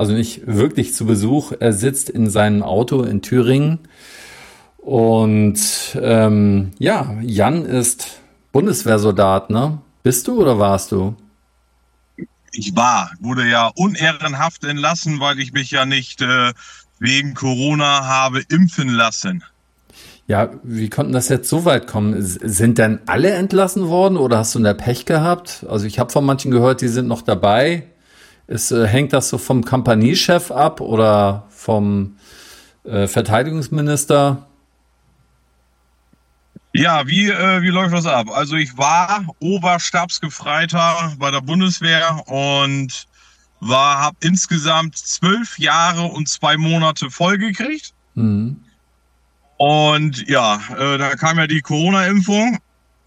also nicht wirklich zu Besuch. Er sitzt in seinem Auto in Thüringen. Und ähm, ja, Jan ist Bundeswehrsoldat, ne? Bist du oder warst du? Ich war, wurde ja unehrenhaft entlassen, weil ich mich ja nicht äh, wegen Corona habe impfen lassen. Ja, wie konnten das jetzt so weit kommen? Sind denn alle entlassen worden oder hast du in der Pech gehabt? Also ich habe von manchen gehört, die sind noch dabei. Ist, äh, hängt das so vom Kompaniechef ab oder vom äh, Verteidigungsminister? Ja, wie, äh, wie läuft das ab? Also ich war Oberstabsgefreiter bei der Bundeswehr und war, habe insgesamt zwölf Jahre und zwei Monate vollgekriegt. Mhm. Und ja, äh, da kam ja die Corona-Impfung,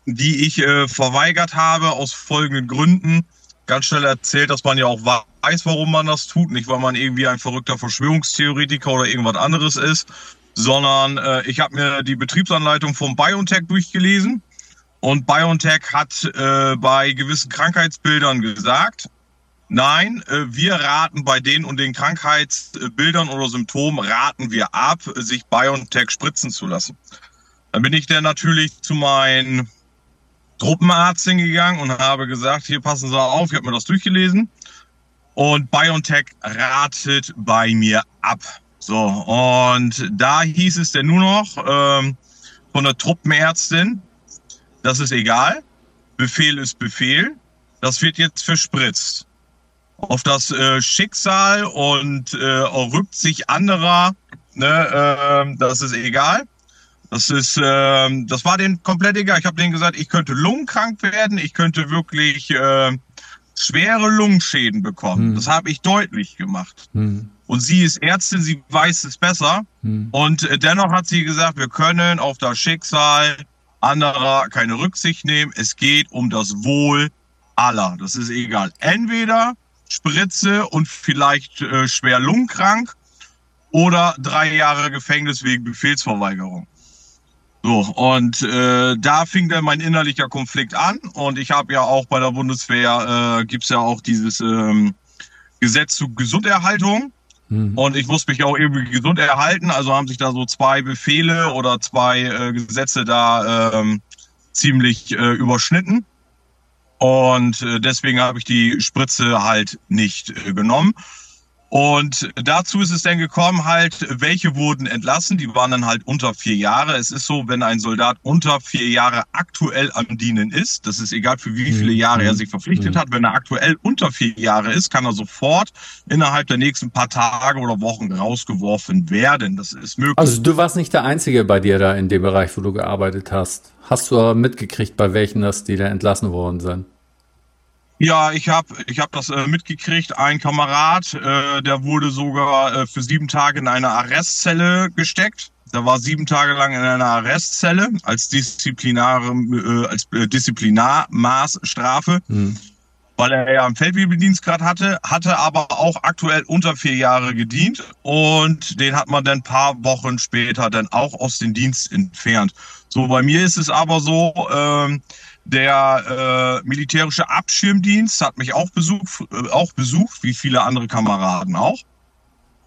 die ich äh, verweigert habe aus folgenden Gründen ganz schnell erzählt, dass man ja auch weiß, warum man das tut. Nicht, weil man irgendwie ein verrückter Verschwörungstheoretiker oder irgendwas anderes ist, sondern äh, ich habe mir die Betriebsanleitung vom BioNTech durchgelesen. Und BioNTech hat äh, bei gewissen Krankheitsbildern gesagt, nein, äh, wir raten bei den und den Krankheitsbildern oder Symptomen, raten wir ab, sich BioNTech spritzen zu lassen. Dann bin ich dann natürlich zu meinen Truppenarzt hingegangen und habe gesagt, hier passen Sie auf, ich habe mir das durchgelesen. Und BioNTech ratet bei mir ab. So, und da hieß es denn nur noch ähm, von der Truppenärztin, das ist egal, Befehl ist Befehl, das wird jetzt verspritzt. Auf das äh, Schicksal und äh, rückt sich anderer, ne, äh, das ist egal. Das ist, äh, das war denen komplett egal. Ich habe denen gesagt, ich könnte lungenkrank werden, ich könnte wirklich äh, schwere Lungenschäden bekommen. Hm. Das habe ich deutlich gemacht. Hm. Und sie ist Ärztin, sie weiß es besser. Hm. Und äh, dennoch hat sie gesagt, wir können auf das Schicksal anderer keine Rücksicht nehmen. Es geht um das Wohl aller. Das ist egal. Entweder Spritze und vielleicht äh, schwer lungenkrank oder drei Jahre Gefängnis wegen Befehlsverweigerung. So, und äh, da fing dann mein innerlicher Konflikt an. Und ich habe ja auch bei der Bundeswehr, äh, gibt ja auch dieses ähm, Gesetz zu Gesunderhaltung. Mhm. Und ich muss mich auch irgendwie gesund erhalten. Also haben sich da so zwei Befehle oder zwei äh, Gesetze da ähm, ziemlich äh, überschnitten. Und äh, deswegen habe ich die Spritze halt nicht äh, genommen. Und dazu ist es dann gekommen, halt, welche wurden entlassen, die waren dann halt unter vier Jahre. Es ist so, wenn ein Soldat unter vier Jahre aktuell am Dienen ist, das ist egal für wie viele mhm. Jahre er sich verpflichtet mhm. hat, wenn er aktuell unter vier Jahre ist, kann er sofort innerhalb der nächsten paar Tage oder Wochen rausgeworfen werden. Das ist möglich. Also du warst nicht der Einzige bei dir da in dem Bereich, wo du gearbeitet hast. Hast du aber mitgekriegt, bei welchen das, die da entlassen worden sind? Ja, ich habe ich hab das äh, mitgekriegt. Ein Kamerad, äh, der wurde sogar äh, für sieben Tage in eine Arrestzelle gesteckt. Der war sieben Tage lang in einer Arrestzelle als disziplinare, äh, als äh, Disziplinarmaßstrafe, mhm. weil er ja einen Feldwebeldienstgrad hatte, hatte aber auch aktuell unter vier Jahre gedient und den hat man dann ein paar Wochen später dann auch aus dem Dienst entfernt. So, bei mir ist es aber so, äh, der äh, militärische Abschirmdienst hat mich auch besucht, äh, auch besucht, wie viele andere Kameraden auch.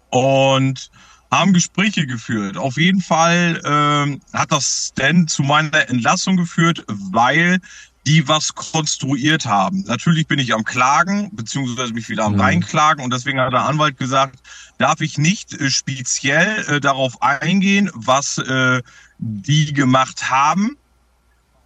Und haben Gespräche geführt. Auf jeden Fall äh, hat das denn zu meiner Entlassung geführt, weil die was konstruiert haben. Natürlich bin ich am Klagen, beziehungsweise mich wieder am mhm. Reinklagen und deswegen hat der Anwalt gesagt, darf ich nicht äh, speziell äh, darauf eingehen, was äh, die gemacht haben,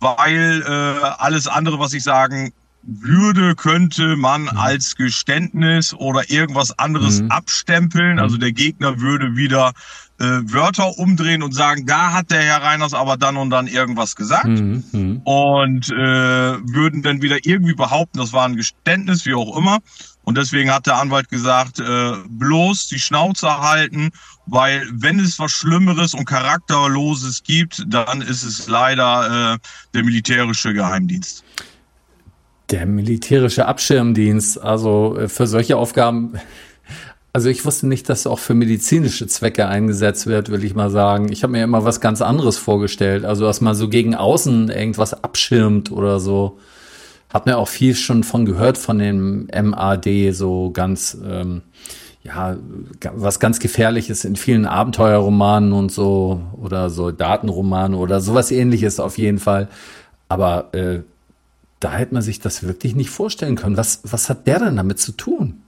weil äh, alles andere, was ich sagen würde, könnte man mhm. als Geständnis oder irgendwas anderes mhm. abstempeln. Also mhm. der Gegner würde wieder äh, Wörter umdrehen und sagen, da hat der Herr Reiners aber dann und dann irgendwas gesagt. Mhm. mhm. Und äh, würden dann wieder irgendwie behaupten, das war ein Geständnis, wie auch immer. Und deswegen hat der Anwalt gesagt, äh, bloß die Schnauze halten, weil wenn es was Schlimmeres und Charakterloses gibt, dann ist es leider äh, der militärische Geheimdienst. Der militärische Abschirmdienst, also äh, für solche Aufgaben, also ich wusste nicht, dass auch für medizinische Zwecke eingesetzt wird, will ich mal sagen. Ich habe mir immer was ganz anderes vorgestellt, also dass man so gegen außen irgendwas abschirmt oder so. Hab mir auch viel schon von gehört von dem MAD, so ganz, ähm, ja, was ganz gefährliches in vielen Abenteuerromanen und so oder Soldatenromanen oder sowas ähnliches auf jeden Fall. Aber äh, da hätte man sich das wirklich nicht vorstellen können. Was, was hat der denn damit zu tun?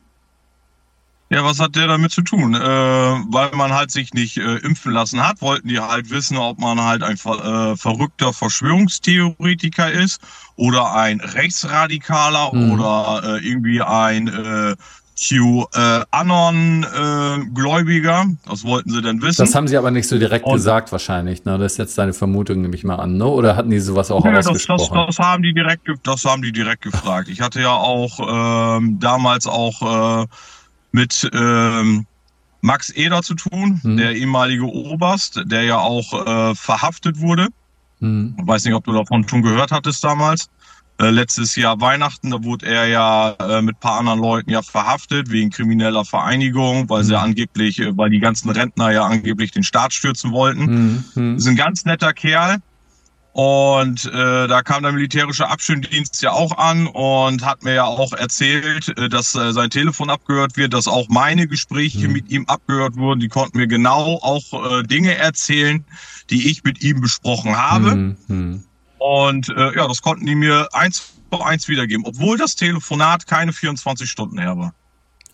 Ja, was hat der damit zu tun? Äh, weil man halt sich nicht äh, impfen lassen hat, wollten die halt wissen, ob man halt ein äh, verrückter Verschwörungstheoretiker ist oder ein Rechtsradikaler mhm. oder äh, irgendwie ein äh, QAnon-Gläubiger. Äh, das wollten sie denn wissen. Das haben sie aber nicht so direkt Und, gesagt wahrscheinlich. Ne? Das ist jetzt deine Vermutung, nehme ich mal an. Ne? Oder hatten die sowas auch ja, ausgesprochen? Das, das, das, haben die direkt, das haben die direkt gefragt. Ich hatte ja auch ähm, damals auch äh, mit ähm, Max Eder zu tun, mhm. der ehemalige Oberst, der ja auch äh, verhaftet wurde. Mhm. Ich weiß nicht, ob du davon schon gehört hattest damals. Äh, letztes Jahr Weihnachten, da wurde er ja äh, mit paar anderen Leuten ja verhaftet wegen krimineller Vereinigung, weil mhm. sie angeblich, äh, weil die ganzen Rentner ja angeblich den Staat stürzen wollten. Mhm. Ist ein ganz netter Kerl. Und äh, da kam der militärische Abschirmdienst ja auch an und hat mir ja auch erzählt, äh, dass äh, sein Telefon abgehört wird, dass auch meine Gespräche mhm. mit ihm abgehört wurden. Die konnten mir genau auch äh, Dinge erzählen, die ich mit ihm besprochen habe. Mhm. mhm. Und äh, ja, das konnten die mir eins vor eins wiedergeben, obwohl das Telefonat keine 24 Stunden her war.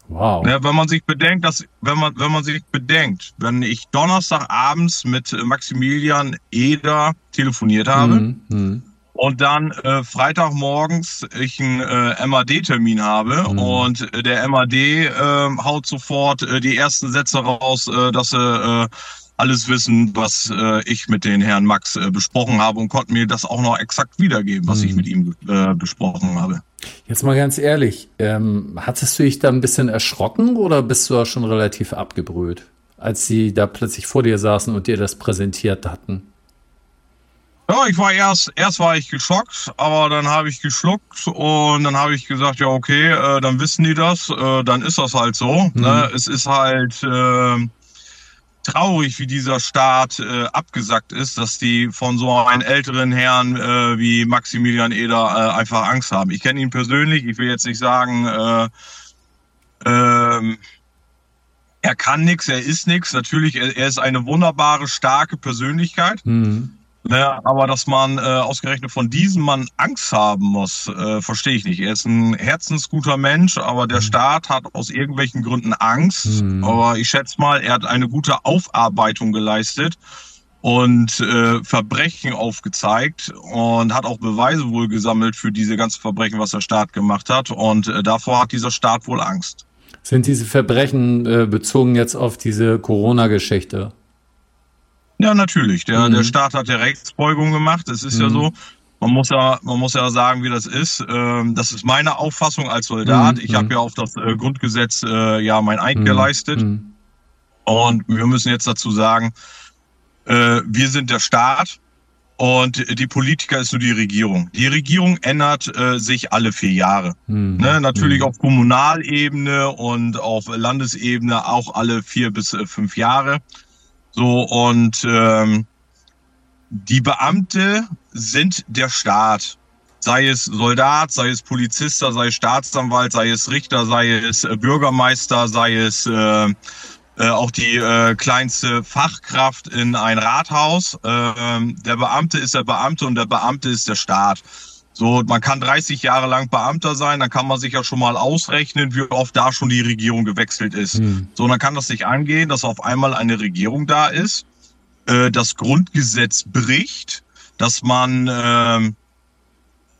Wow. Ja, wenn man sich bedenkt, dass, wenn man, wenn man sich bedenkt, wenn ich Donnerstagabends mit Maximilian Eder telefoniert habe mhm. und dann äh, Freitagmorgens ich einen äh, MAD-Termin habe mhm. und der MAD äh, haut sofort äh, die ersten Sätze raus, äh, dass er äh, alles wissen, was äh, ich mit den Herrn Max äh, besprochen habe und konnte mir das auch noch exakt wiedergeben, was mhm. ich mit ihm äh, besprochen habe. Jetzt mal ganz ehrlich, ähm, hattest du dich da ein bisschen erschrocken oder bist du da schon relativ abgebrüht, als sie da plötzlich vor dir saßen und dir das präsentiert hatten? Ja, ich war erst, erst war ich geschockt, aber dann habe ich geschluckt und dann habe ich gesagt, ja okay, äh, dann wissen die das, äh, dann ist das halt so. Mhm. Ne? Es ist halt äh, traurig, wie dieser Staat äh, abgesackt ist, dass die von so einem älteren Herrn äh, wie Maximilian Eder äh, einfach Angst haben. Ich kenne ihn persönlich, ich will jetzt nicht sagen, äh, ähm, er kann nichts, er ist nichts. Natürlich, er, er, ist eine wunderbare, starke Persönlichkeit. Mhm. Ja, aber dass man äh, ausgerechnet von diesem Mann Angst haben muss, äh, verstehe ich nicht. Er ist ein herzensguter Mensch, aber der mhm. Staat hat aus irgendwelchen Gründen Angst. Mhm. Aber ich schätze mal, er hat eine gute Aufarbeitung geleistet und äh, Verbrechen aufgezeigt und hat auch Beweise wohl gesammelt für diese ganzen Verbrechen, was der Staat gemacht hat. Und äh, davor hat dieser Staat wohl Angst. Sind diese Verbrechen äh, bezogen jetzt auf diese Corona-Geschichte? Ja, natürlich. Der, mhm. der Staat hat ja Rechtsbeugung gemacht. Es ist mhm. ja so, man muss ja, man muss ja sagen, wie das ist. Ähm, das ist meine Auffassung als Soldat. Mhm. Ich habe ja auf das äh, Grundgesetz äh, ja mein Eid mhm. geleistet. Mhm. Und wir müssen jetzt dazu sagen, äh, wir sind der Staat und die Politiker ist nur die Regierung. Die Regierung ändert äh, sich alle vier Jahre. Mhm. Ne, natürlich mhm. auf Kommunalebene und auf Landesebene auch alle vier bis äh, fünf Jahre. So, und ähm, die Beamte sind der Staat. Sei es Soldat, sei es Polizist, sei es Staatsanwalt, sei es Richter, sei es äh, Bürgermeister, sei es äh, äh, auch die äh, kleinste Fachkraft in ein Rathaus. Äh, der Beamte ist der Beamte und der Beamte ist der Staat. So, man kann 30 Jahre lang Beamter sein, dann kann man sich ja schon mal ausrechnen, wie oft da schon die Regierung gewechselt ist. Mhm. So, dann kann das nicht angehen, dass auf einmal eine Regierung da ist, äh, das Grundgesetz bricht, dass man äh,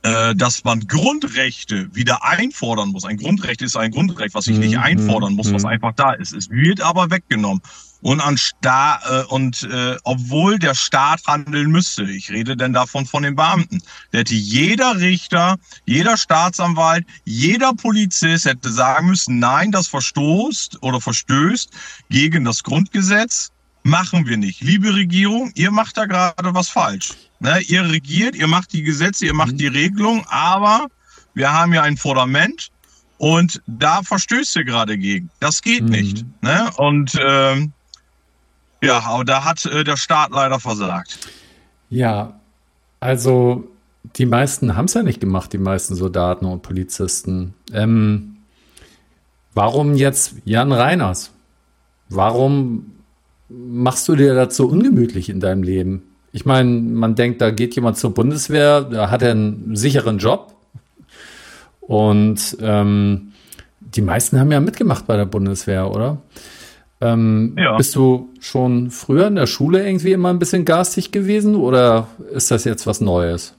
äh, dass man Grundrechte wieder einfordern muss. Ein Grundrecht ist ein Grundrecht, was ich nicht Mhm, einfordern muss, was mhm. einfach da ist. Es wird aber weggenommen. Und an Sta äh, und äh, obwohl der Staat handeln müsste, ich rede denn davon von den Beamten, der hätte jeder Richter, jeder Staatsanwalt, jeder Polizist hätte sagen müssen, nein, das verstoßt oder verstößt gegen das Grundgesetz. Machen wir nicht. Liebe Regierung, ihr macht da gerade was falsch. Ne, ihr regiert, ihr macht die Gesetze, ihr macht Mhm. die Regelung, aber wir haben ja ein Fundament und da verstößt ihr gerade gegen. Das geht Mhm. nicht. Ne? Und ähm, ja, aber da hat äh, der Staat leider versagt. Ja, also die meisten haben es ja nicht gemacht, die meisten Soldaten und Polizisten. Ähm, warum jetzt Jan Reiners? Warum machst du dir das so ungemütlich in deinem Leben? Ich meine, man denkt, da geht jemand zur Bundeswehr, da hat er einen sicheren Job. Und ähm, die meisten haben ja mitgemacht bei der Bundeswehr, oder? Ähm, Ja. Bist du schon früher in der Schule irgendwie immer ein bisschen garstig gewesen oder ist das jetzt was Neues?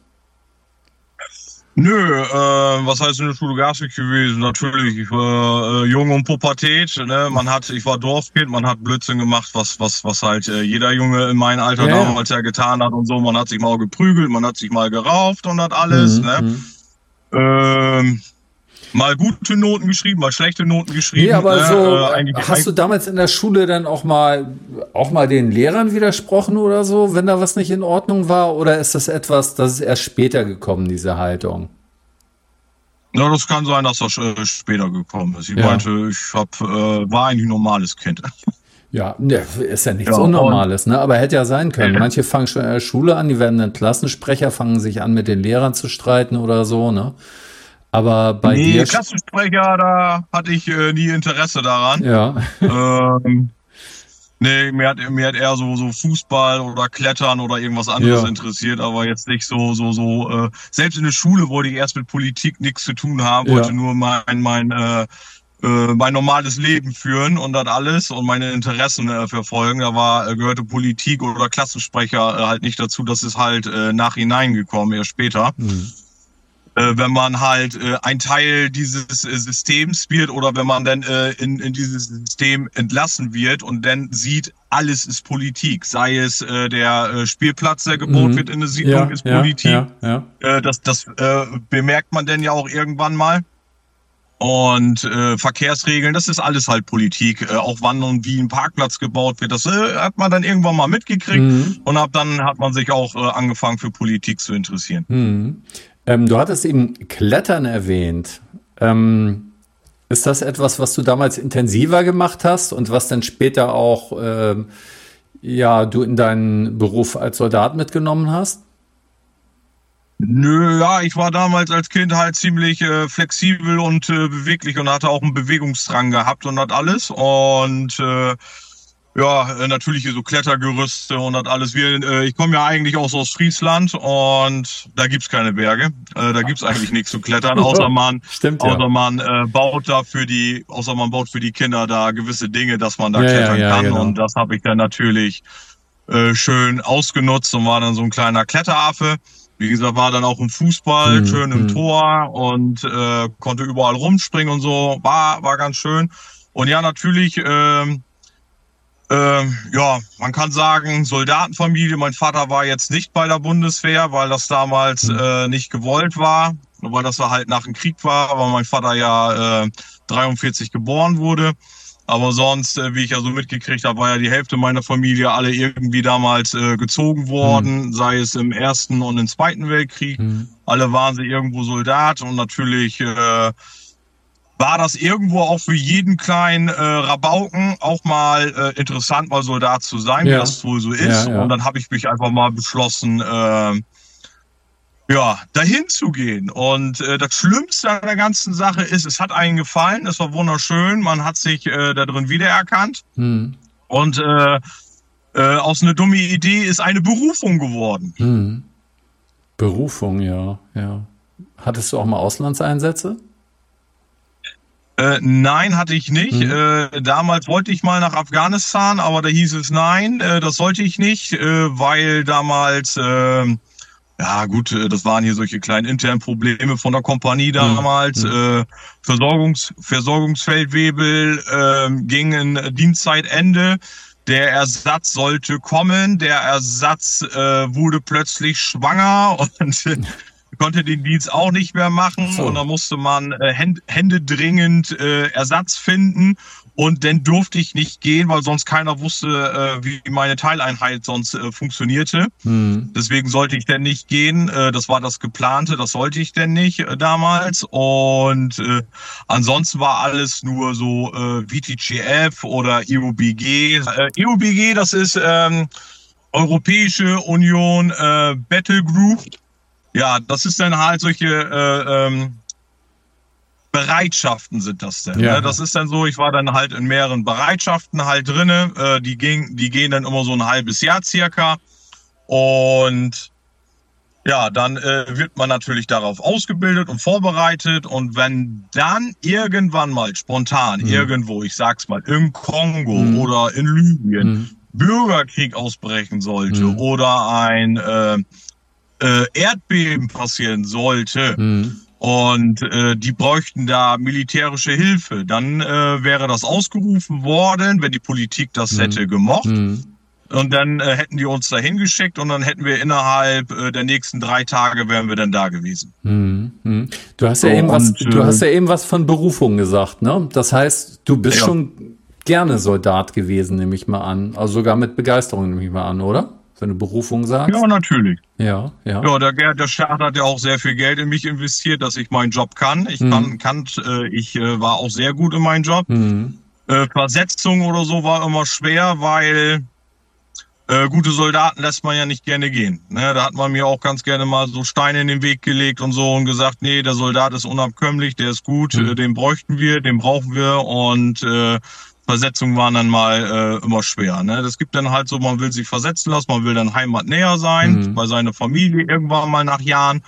Nö, äh, was heißt in der Schule garstig gewesen? Natürlich, ich war äh, jung und Pubertät. Ne? Man hat, ich war Dorfkind, man hat Blödsinn gemacht, was was was halt äh, jeder Junge in meinem Alter Ja, damals ja getan hat und so. Man hat sich mal geprügelt, man hat sich mal gerauft und das alles. Mhm, Ne? mhm. Ähm, mal gute Noten geschrieben, mal schlechte Noten geschrieben. Nee, aber ne? so, äh, hast du damals in der Schule dann auch mal, auch mal den Lehrern widersprochen oder so, wenn da was nicht in Ordnung war? Oder ist das etwas, das ist erst später gekommen, diese Haltung? Ja, das kann sein, dass das äh, später gekommen ist. Ich Ja. meinte, ich hab, äh, war eigentlich ein normales Kind. Ja, ne, ist ja nichts Ja, Unnormales, ne? Aber hätte ja sein können. Manche fangen schon in der Schule an, die werden dann Klassensprecher, fangen sich an, mit den Lehrern zu streiten oder so, ne? Aber bei nee, dir. Klassensprecher, da hatte ich äh, nie Interesse daran. Ja. ähm, nee, mir hat, mir hat eher so, so Fußball oder Klettern oder irgendwas anderes Ja. interessiert, aber jetzt nicht so, so, so, äh, selbst in der Schule wollte ich erst mit Politik nichts zu tun haben, Ja. wollte nur mein, mein, äh, äh, mein normales Leben führen und das alles und meine Interessen äh, verfolgen. Da war, äh, gehörte Politik oder Klassensprecher äh, halt nicht dazu. Das ist halt nachhinein gekommen, erst später Hm. Äh, wenn man halt äh, ein Teil dieses äh, Systems wird oder wenn man dann in, in dieses System entlassen wird und dann sieht, alles ist Politik. Sei es äh, der äh, Spielplatz, der gebaut Mhm. wird in der Siedlung, ist ja, Politik. Ja, ja. Äh, das das äh, bemerkt man dann ja auch irgendwann mal. Und äh, Verkehrsregeln, das ist alles halt Politik. Äh, auch wann und wie ein Parkplatz gebaut wird, das äh, hat man dann irgendwann mal mitgekriegt. Mhm. Und ab dann hat man sich auch äh, angefangen für Politik zu interessieren. Hm. Ähm, du hattest eben Klettern erwähnt. Ähm, ist das etwas, was du damals intensiver gemacht hast und was dann später auch ähm, ja, du in deinen Beruf als Soldat mitgenommen hast? Nö, ja, ich war damals als Kind halt ziemlich äh, flexibel und äh, beweglich und hatte auch einen Bewegungsdrang gehabt und das alles. Und äh, ja, äh, natürlich so Klettergerüste und das alles. Wir, äh, ich komme ja eigentlich auch so aus Friesland und da gibt's keine Berge. Äh, da gibt's eigentlich nichts zu klettern, außer man, Stimmt außer man äh, baut da für die, außer man baut für die Kinder da gewisse Dinge, dass man da Ja, ja, klettern ja, kann. genau. Und das habe ich dann natürlich äh, schön ausgenutzt und war dann so ein kleiner Kletteraffe. Wie gesagt, war dann auch im Fußball, Hm, schön im hm. Tor und äh, konnte überall rumspringen und so. War, war ganz schön. Und ja, natürlich, ähm, ähm, ja, man kann sagen, Soldatenfamilie. Mein Vater war jetzt nicht bei der Bundeswehr, weil das damals Hm. äh, nicht gewollt war, weil das halt nach dem Krieg war, weil mein Vater ja äh, 43 geboren wurde. Aber sonst, äh, wie ich ja so mitgekriegt habe, war ja die Hälfte meiner Familie alle irgendwie damals äh, gezogen worden, sei es im Ersten und im Zweiten Weltkrieg. Hm. Alle waren sie irgendwo Soldat und natürlich äh, war das irgendwo auch für jeden kleinen äh, Rabauken auch mal äh, interessant, mal Soldat zu sein, Ja. wie das wohl so ist. Ja, ja. Und dann habe ich mich einfach mal beschlossen, äh, ja, dahin zu gehen. Und äh, das Schlimmste an der ganzen Sache ist, es hat einen gefallen, es war wunderschön, man hat sich äh, da drin wiedererkannt. Hm. Und äh, äh, aus einer dumme Idee ist eine Berufung geworden. Hm. Berufung, ja, ja. Hattest du auch mal Auslandseinsätze? Äh, nein, hatte ich nicht. Mhm. Äh, damals wollte ich mal nach Afghanistan, aber da hieß es nein, äh, das sollte ich nicht, äh, weil damals äh, ja gut, das waren hier solche kleinen internen Probleme von der Kompanie damals. Mhm. Versorgungs Versorgungsfeldwebel äh, gingen Dienstzeitende. Der Ersatz sollte kommen. Der Ersatz wurde plötzlich schwanger und konnte den Dienst auch nicht mehr machen. So. Und da musste man äh, Hände dringend äh, Ersatz finden. Und dann durfte ich nicht gehen, weil sonst keiner wusste, äh, wie meine Teileinheit sonst äh, funktionierte. Hm. Deswegen sollte ich denn nicht gehen. Äh, das war das geplante, das sollte ich denn nicht äh, damals. Und äh, ansonsten war alles nur so äh, VTGF oder EUBG. EUBG, das ist ähm, Europäische Union Battle Group. Ja, das ist dann halt solche äh, ähm, Bereitschaften sind das denn. Ja. Ne? Das ist dann so, ich war dann halt in mehreren Bereitschaften halt drinne. Äh, die, gehen, die gehen dann immer so ein halbes Jahr circa. Und ja, dann äh, wird man natürlich darauf ausgebildet und vorbereitet. Und wenn dann irgendwann mal spontan mhm. irgendwo, ich sag's mal, im Kongo mhm. oder in Libyen mhm. Bürgerkrieg ausbrechen sollte mhm. oder ein äh, äh, Erdbeben passieren sollte, mhm und äh, die bräuchten da militärische Hilfe. Dann äh, wäre das ausgerufen worden, wenn die Politik das mhm. hätte gemocht. Mhm. Und dann äh, hätten die uns da hingeschickt und dann hätten wir innerhalb äh, der nächsten drei Tage wären wir dann da gewesen. Mhm. mhm. Du hast ja so, eben was, und, du hast ja eben was von Berufung gesagt, ne? Das heißt, du bist ja. schon gerne Soldat gewesen, nehme ich mal an. Also sogar mit Begeisterung, nehme ich mal an, oder? Seine Berufung sagst? Ja, natürlich. Ja, ja. Ja, der, der Staat hat ja auch sehr viel Geld in mich investiert, dass ich meinen Job kann. Ich mhm. kann, kann äh, ich äh, war auch sehr gut in meinem Job. Mhm. Äh, Versetzung oder so war immer schwer, weil äh, gute Soldaten lässt man ja nicht gerne gehen. Ne, da hat man mir auch ganz gerne mal so Steine in den Weg gelegt und so und gesagt, nee, der Soldat ist unabkömmlich, der ist gut, mhm. äh, den bräuchten wir, den brauchen wir und äh, Versetzungen waren dann mal äh, immer schwer. Ne? Das gibt dann halt so, man will sich versetzen lassen, man will dann heimatnäher sein, mhm. bei seiner Familie irgendwann mal nach Jahren.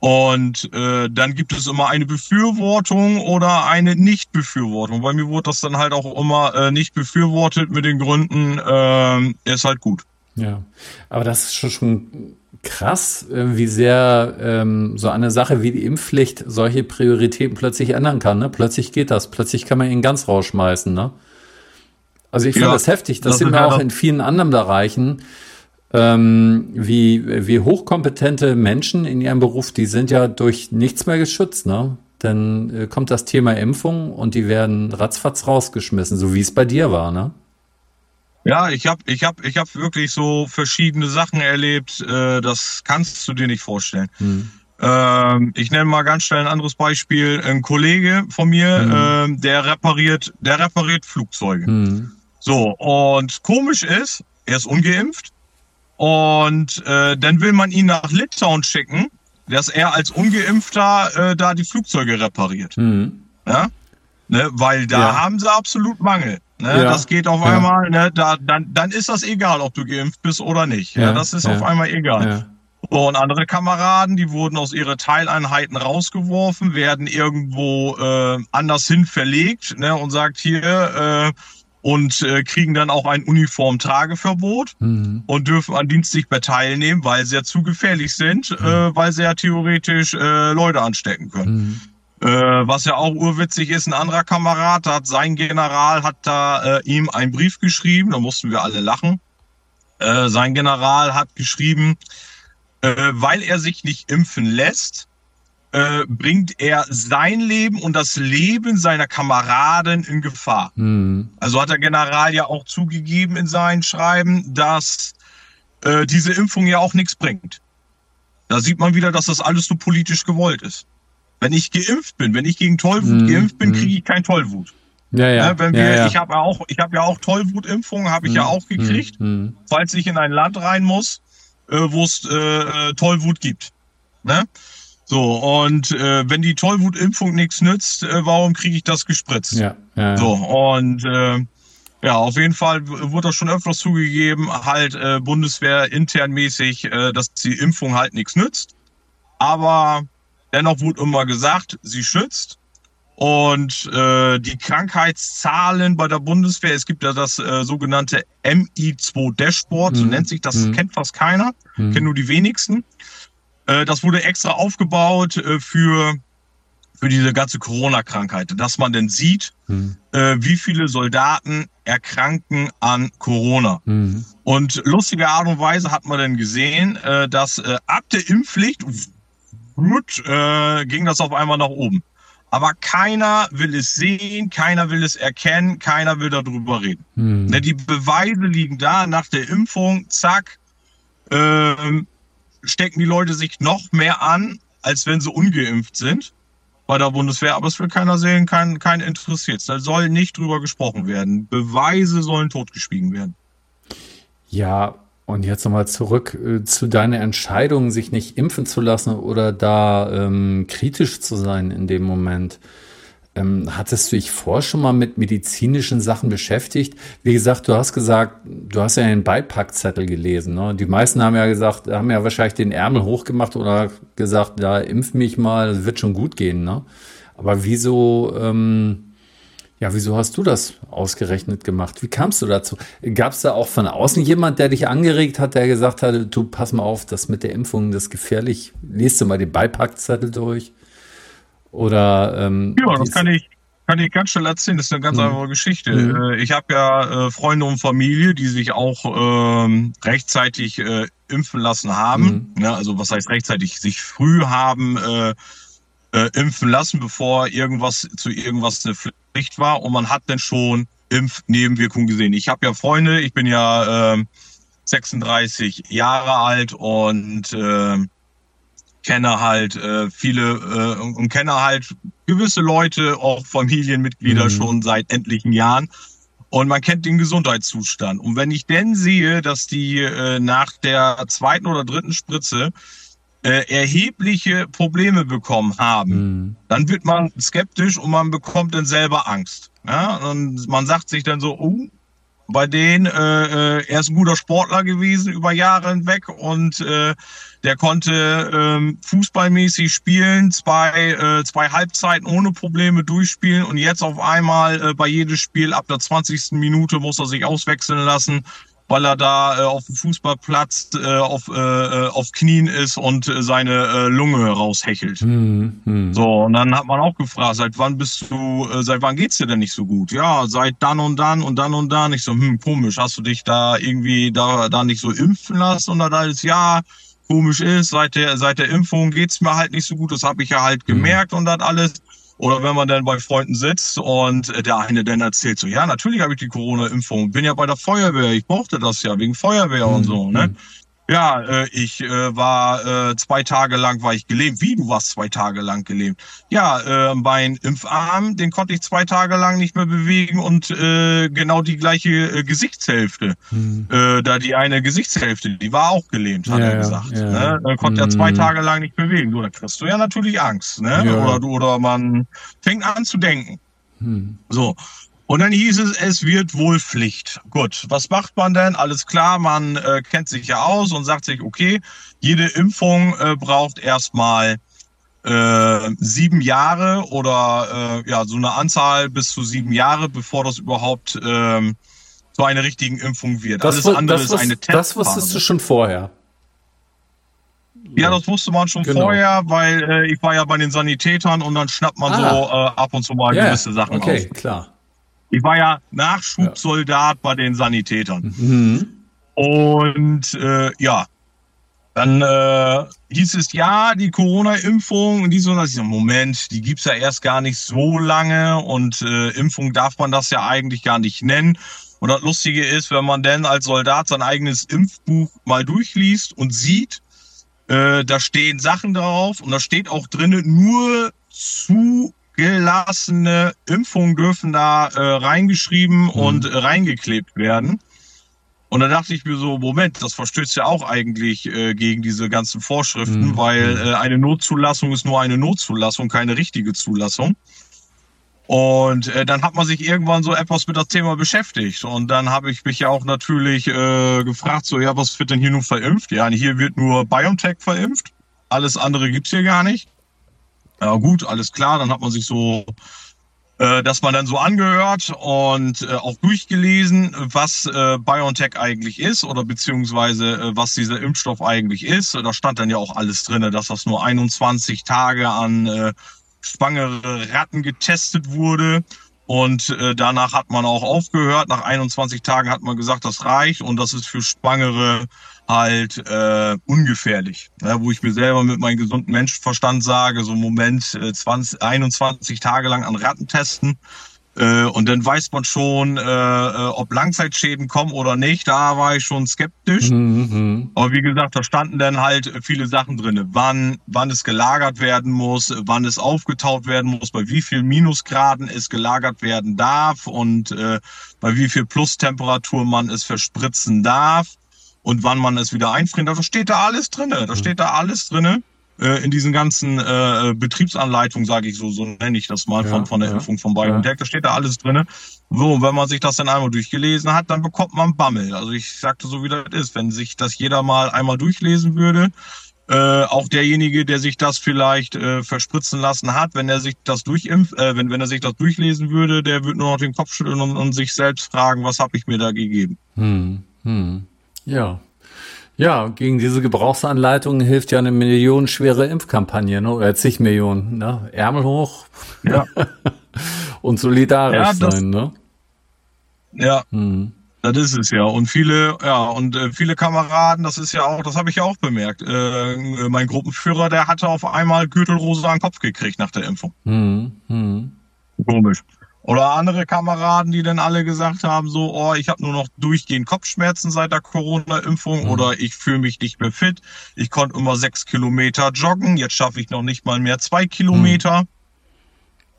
Und äh, dann gibt es immer eine Befürwortung oder eine Nicht-Befürwortung. Bei mir wurde das dann halt auch immer äh, nicht befürwortet mit den Gründen, äh, ist halt gut. Ja, aber das ist schon, schon krass, wie sehr ähm, so eine Sache wie die Impfpflicht solche Prioritäten plötzlich ändern kann. Ne? Plötzlich geht das, plötzlich kann man ihn ganz rausschmeißen. Ne? Also ich finde ja, das heftig. Das, das sehen wir auch in vielen anderen Bereichen, ähm, wie, wie hochkompetente Menschen in ihrem Beruf, die sind ja durch nichts mehr geschützt. Ne? Dann äh, kommt das Thema Impfung und die werden ratzfatz rausgeschmissen, so wie es bei dir war. Ne? Ja, ich habe ich hab, ich hab wirklich so verschiedene Sachen erlebt, äh, das kannst du dir nicht vorstellen. Hm. Ähm, ich nenne mal ganz schnell ein anderes Beispiel. Ein Kollege von mir, hm. ähm, der repariert, der repariert Flugzeuge. Hm. So, und komisch ist, er ist ungeimpft und äh, dann will man ihn nach Litauen schicken, dass er als Ungeimpfter äh, da die Flugzeuge repariert. Hm. Ja? Ne, weil da ja. haben sie absolut Mangel. Ne, ja. Das geht auf ja. einmal, ne, da, dann, dann ist das egal, ob du geimpft bist oder nicht. Ja. das ist auf einmal egal. und andere Kameraden, die wurden aus ihre Teileinheiten rausgeworfen, werden irgendwo äh, anders hin verlegt ne, und sagt hier äh, und äh, kriegen dann auch ein Uniformtrageverbot mhm. und dürfen an Dienst nicht mehr teilnehmen, weil sie ja zu gefährlich sind, mhm. äh, weil sie ja theoretisch äh, Leute anstecken können. Mhm. Äh, was ja auch urwitzig ist, ein anderer Kamerad hat sein General hat da äh, ihm einen Brief geschrieben, da mussten wir alle lachen. Äh, sein General hat geschrieben, äh, weil er sich nicht impfen lässt, äh, bringt er sein Leben und das Leben seiner Kameraden in Gefahr. Mhm. Also hat der General ja auch zugegeben in seinen Schreiben, dass äh, diese Impfung ja auch nichts bringt. Da sieht man wieder, dass das alles nur politisch gewollt ist. Wenn ich geimpft bin, wenn ich gegen Tollwut mhm. geimpft bin, kriege ich kein Tollwut. Ja, ja. ja wenn wir, ja, ja. Ich habe ja auch, ich habe ja auch Tollwutimpfungen, habe ich mhm. ja auch gekriegt, mhm. falls ich in ein Land rein muss, äh, wo es äh, Tollwut gibt. Ne? So, und äh, wenn die Tollwutimpfung nichts nützt, äh, warum kriege ich das gespritzt? Ja, ja, ja. So, und äh, ja, auf jeden Fall wurde das schon öfters zugegeben, halt äh, Bundeswehr internmäßig, äh, dass die Impfung halt nichts nützt. Aber Dennoch wurde immer gesagt, sie schützt. Und äh, die Krankheitszahlen bei der Bundeswehr, es gibt ja das äh, sogenannte MI2 Dashboard, so mhm. nennt sich das, mhm. kennt fast keiner, mhm. kennen nur die wenigsten. Äh, das wurde extra aufgebaut äh, für, für diese ganze Corona-Krankheit, dass man denn sieht, hm. äh, wie viele Soldaten erkranken an Corona. Hm. Und lustige Art und Weise hat man dann gesehen, äh, dass äh, ab der Impfpflicht gut, äh, ging das auf einmal nach oben. Aber keiner will es sehen, keiner will es erkennen, keiner will darüber reden. Hm. Ne, die Beweise liegen da nach der Impfung, zack, ähm, stecken die Leute sich noch mehr an, als wenn sie ungeimpft sind bei der Bundeswehr. Aber es will keiner sehen, kein, kein interessiert. Da soll nicht drüber gesprochen werden. Beweise sollen totgeschwiegen werden. Ja, und jetzt nochmal zurück äh, zu deiner Entscheidung, sich nicht impfen zu lassen oder da ähm, kritisch zu sein in dem Moment. Ähm, hattest du dich vorher schon mal mit medizinischen Sachen beschäftigt? Wie gesagt, du hast gesagt, du hast ja einen Beipackzettel gelesen. Ne? Die meisten haben ja gesagt, haben ja wahrscheinlich den Ärmel hochgemacht oder gesagt, ja, impf mich mal, das wird schon gut gehen. Ne? Aber wieso ähm, ja, wieso hast du das ausgerechnet gemacht? Wie kamst du dazu? Gab es da auch von außen jemand, der dich angeregt hat, der gesagt hat, du pass mal auf, das mit der Impfung, das ist gefährlich. Lest du mal den Beipackzettel durch? Oder ähm, Ja, das kann ich, kann ich ganz schnell erzählen. Das ist eine ganz mhm. einfache Geschichte. Mhm. Ich habe ja äh, Freunde und Familie, die sich auch ähm, rechtzeitig äh, impfen lassen haben. Mhm. Ja, also was heißt rechtzeitig? Sich früh haben äh, äh, impfen lassen, bevor irgendwas zu irgendwas eine Pflicht war und man hat dann schon Impfnebenwirkungen gesehen. Ich habe ja Freunde, ich bin ja äh, 36 Jahre alt und äh, kenne halt äh, viele äh, und kenne halt gewisse Leute, auch Familienmitglieder mhm. schon seit etlichen Jahren. Und man kennt den Gesundheitszustand. Und wenn ich denn sehe, dass die äh, nach der zweiten oder dritten Spritze äh, erhebliche Probleme bekommen haben, mhm. dann wird man skeptisch und man bekommt dann selber Angst. Ja? Und man sagt sich dann so, oh, bei denen, äh, äh, er ist ein guter Sportler gewesen über Jahre hinweg und äh, der konnte ähm, fußballmäßig spielen, zwei, äh, zwei Halbzeiten ohne Probleme durchspielen und jetzt auf einmal äh, bei jedem Spiel ab der 20. Minute muss er sich auswechseln lassen weil er da äh, auf dem Fußballplatz äh, auf, äh, äh, auf Knien ist und äh, seine äh, Lunge raushechelt. Hm, hm. So, und dann hat man auch gefragt, seit wann bist du, seit wann geht's dir denn nicht so gut? Ja, seit dann und dann und dann und dann. Ich so, hm, komisch, hast du dich da irgendwie da, da nicht so impfen lassen? Und dann alles, ja, komisch ist, seit der, seit der Impfung geht's mir halt nicht so gut. Das habe ich ja halt hm. gemerkt hm. und das alles. Oder wenn man dann bei Freunden sitzt und äh, der eine dann erzählt so, ja, natürlich habe ich die Corona-Impfung, bin ja bei der Feuerwehr, ich brauchte das ja wegen Feuerwehr mhm. und so, ne? Ja, äh, ich äh, war äh, zwei Tage lang war ich gelähmt. Wie, du warst zwei Tage lang gelähmt? Ja, äh, mein Impfarm, den konnte ich zwei Tage lang nicht mehr bewegen und äh, genau die gleiche äh, Gesichtshälfte. Hm. Äh, da die eine Gesichtshälfte, die war auch gelähmt, hat ja, er gesagt. Ja, ja. Ne? Dann konnte hm. er zwei Tage lang nicht bewegen. Du, da kriegst du ja natürlich Angst, ne? Oder oder man fängt an zu denken. Hm. So. Und dann hieß es, es wird wohl Pflicht. Gut, was macht man denn? Alles klar, man äh, kennt sich ja aus und sagt sich, okay, jede Impfung äh, braucht erstmal äh, sieben Jahre oder äh, ja so eine Anzahl bis zu sieben Jahre, bevor das überhaupt äh, zu einer richtigen Impfung wird. Das, Alles andere das, ist eine Testphase. Das wusstest du schon vorher. Ja, das wusste man schon genau. vorher, weil äh, ich war ja bei den Sanitätern und dann schnappt man ah. so äh, ab und zu mal yeah. gewisse Sachen okay, aus. Okay, klar. Ich war ja Nachschubsoldat ja. bei den Sanitätern. Mhm. Und äh, ja, dann äh, hieß es ja, die Corona-Impfung und die so, dass ich so, Moment, die gibt's ja erst gar nicht so lange und äh, Impfung darf man das ja eigentlich gar nicht nennen. Und das Lustige ist, wenn man denn als Soldat sein eigenes Impfbuch mal durchliest und sieht, äh, da stehen Sachen drauf und da steht auch drinnen nur zu gelassene Impfungen dürfen da äh, reingeschrieben mhm. und äh, reingeklebt werden. Und da dachte ich mir so, Moment, das verstößt ja auch eigentlich äh, gegen diese ganzen Vorschriften, mhm. weil mhm. äh, eine Notzulassung ist nur eine Notzulassung, keine richtige Zulassung. Und äh, dann hat man sich irgendwann so etwas mit das Thema beschäftigt. Und dann habe ich mich ja auch natürlich äh, gefragt, so, ja, was wird denn hier nur verimpft? Ja, hier wird nur BioNTech verimpft. Alles andere gibt's hier gar nicht. Ja gut, alles klar, dann hat man sich so äh, dass man dann so angehört und äh, auch durchgelesen, was äh, BioNTech eigentlich ist oder beziehungsweise äh, was dieser Impfstoff eigentlich ist. Da stand dann ja auch alles drinne, dass das nur 21 Tage an äh, schwangere Ratten getestet wurde. Und äh, danach hat man auch aufgehört. Nach 21 Tagen hat man gesagt, das reicht und das ist für Schwangere halt äh, ungefährlich. Ja, wo ich mir selber mit meinem gesunden Menschenverstand sage, so Moment äh, 20, 21 Tage lang an Ratten testen. Äh, und dann weiß man schon, äh, äh, ob Langzeitschäden kommen oder nicht. Da war ich schon skeptisch. Mhm. Aber wie gesagt, da standen dann halt viele Sachen drinne. Wann, wann es gelagert werden muss, wann es aufgetaut werden muss, bei wie viel Minusgraden es gelagert werden darf und äh, bei wie viel Plustemperatur man es verspritzen darf und wann man es wieder einfriert. Da steht da alles drinne. Da mhm. steht da alles drinne äh, in diesen ganzen äh, Betriebsanleitungen, sage ich so, so nenne ich das mal, ja, von, von der ja, Impfung von BioNTech. Ja. Da steht da alles drinne. So, und wenn man sich das dann einmal durchgelesen hat, dann bekommt man Bammel. Also ich sagte so, wie das ist. Wenn sich das jeder mal einmal durchlesen würde, äh, auch derjenige, der sich das vielleicht äh, verspritzen lassen hat, wenn er sich das durchimpft, äh, wenn, wenn er sich das durchlesen würde, der würde nur noch den Kopf schütteln und, und sich selbst fragen, was habe ich mir da gegeben. Hm, hm. Ja. Ja, gegen diese Gebrauchsanleitungen hilft ja eine millionenschwere Impfkampagne, ne? oder zig Millionen. Ne? Ärmel hoch ja. und solidarisch ja, das, sein. Ne? Ja, hm. das ist es ja. Und viele, ja, und äh, viele Kameraden, das ist ja auch, das habe ich ja auch bemerkt. Äh, mein Gruppenführer, der hatte auf einmal Gürtelrose an den Kopf gekriegt nach der Impfung. Hm. Hm. Komisch. Oder andere Kameraden, die dann alle gesagt haben, so, oh, ich habe nur noch durchgehend Kopfschmerzen seit der Corona-Impfung mhm. oder ich fühle mich nicht mehr fit. Ich konnte immer sechs Kilometer joggen, jetzt schaffe ich noch nicht mal mehr zwei Kilometer. Mhm.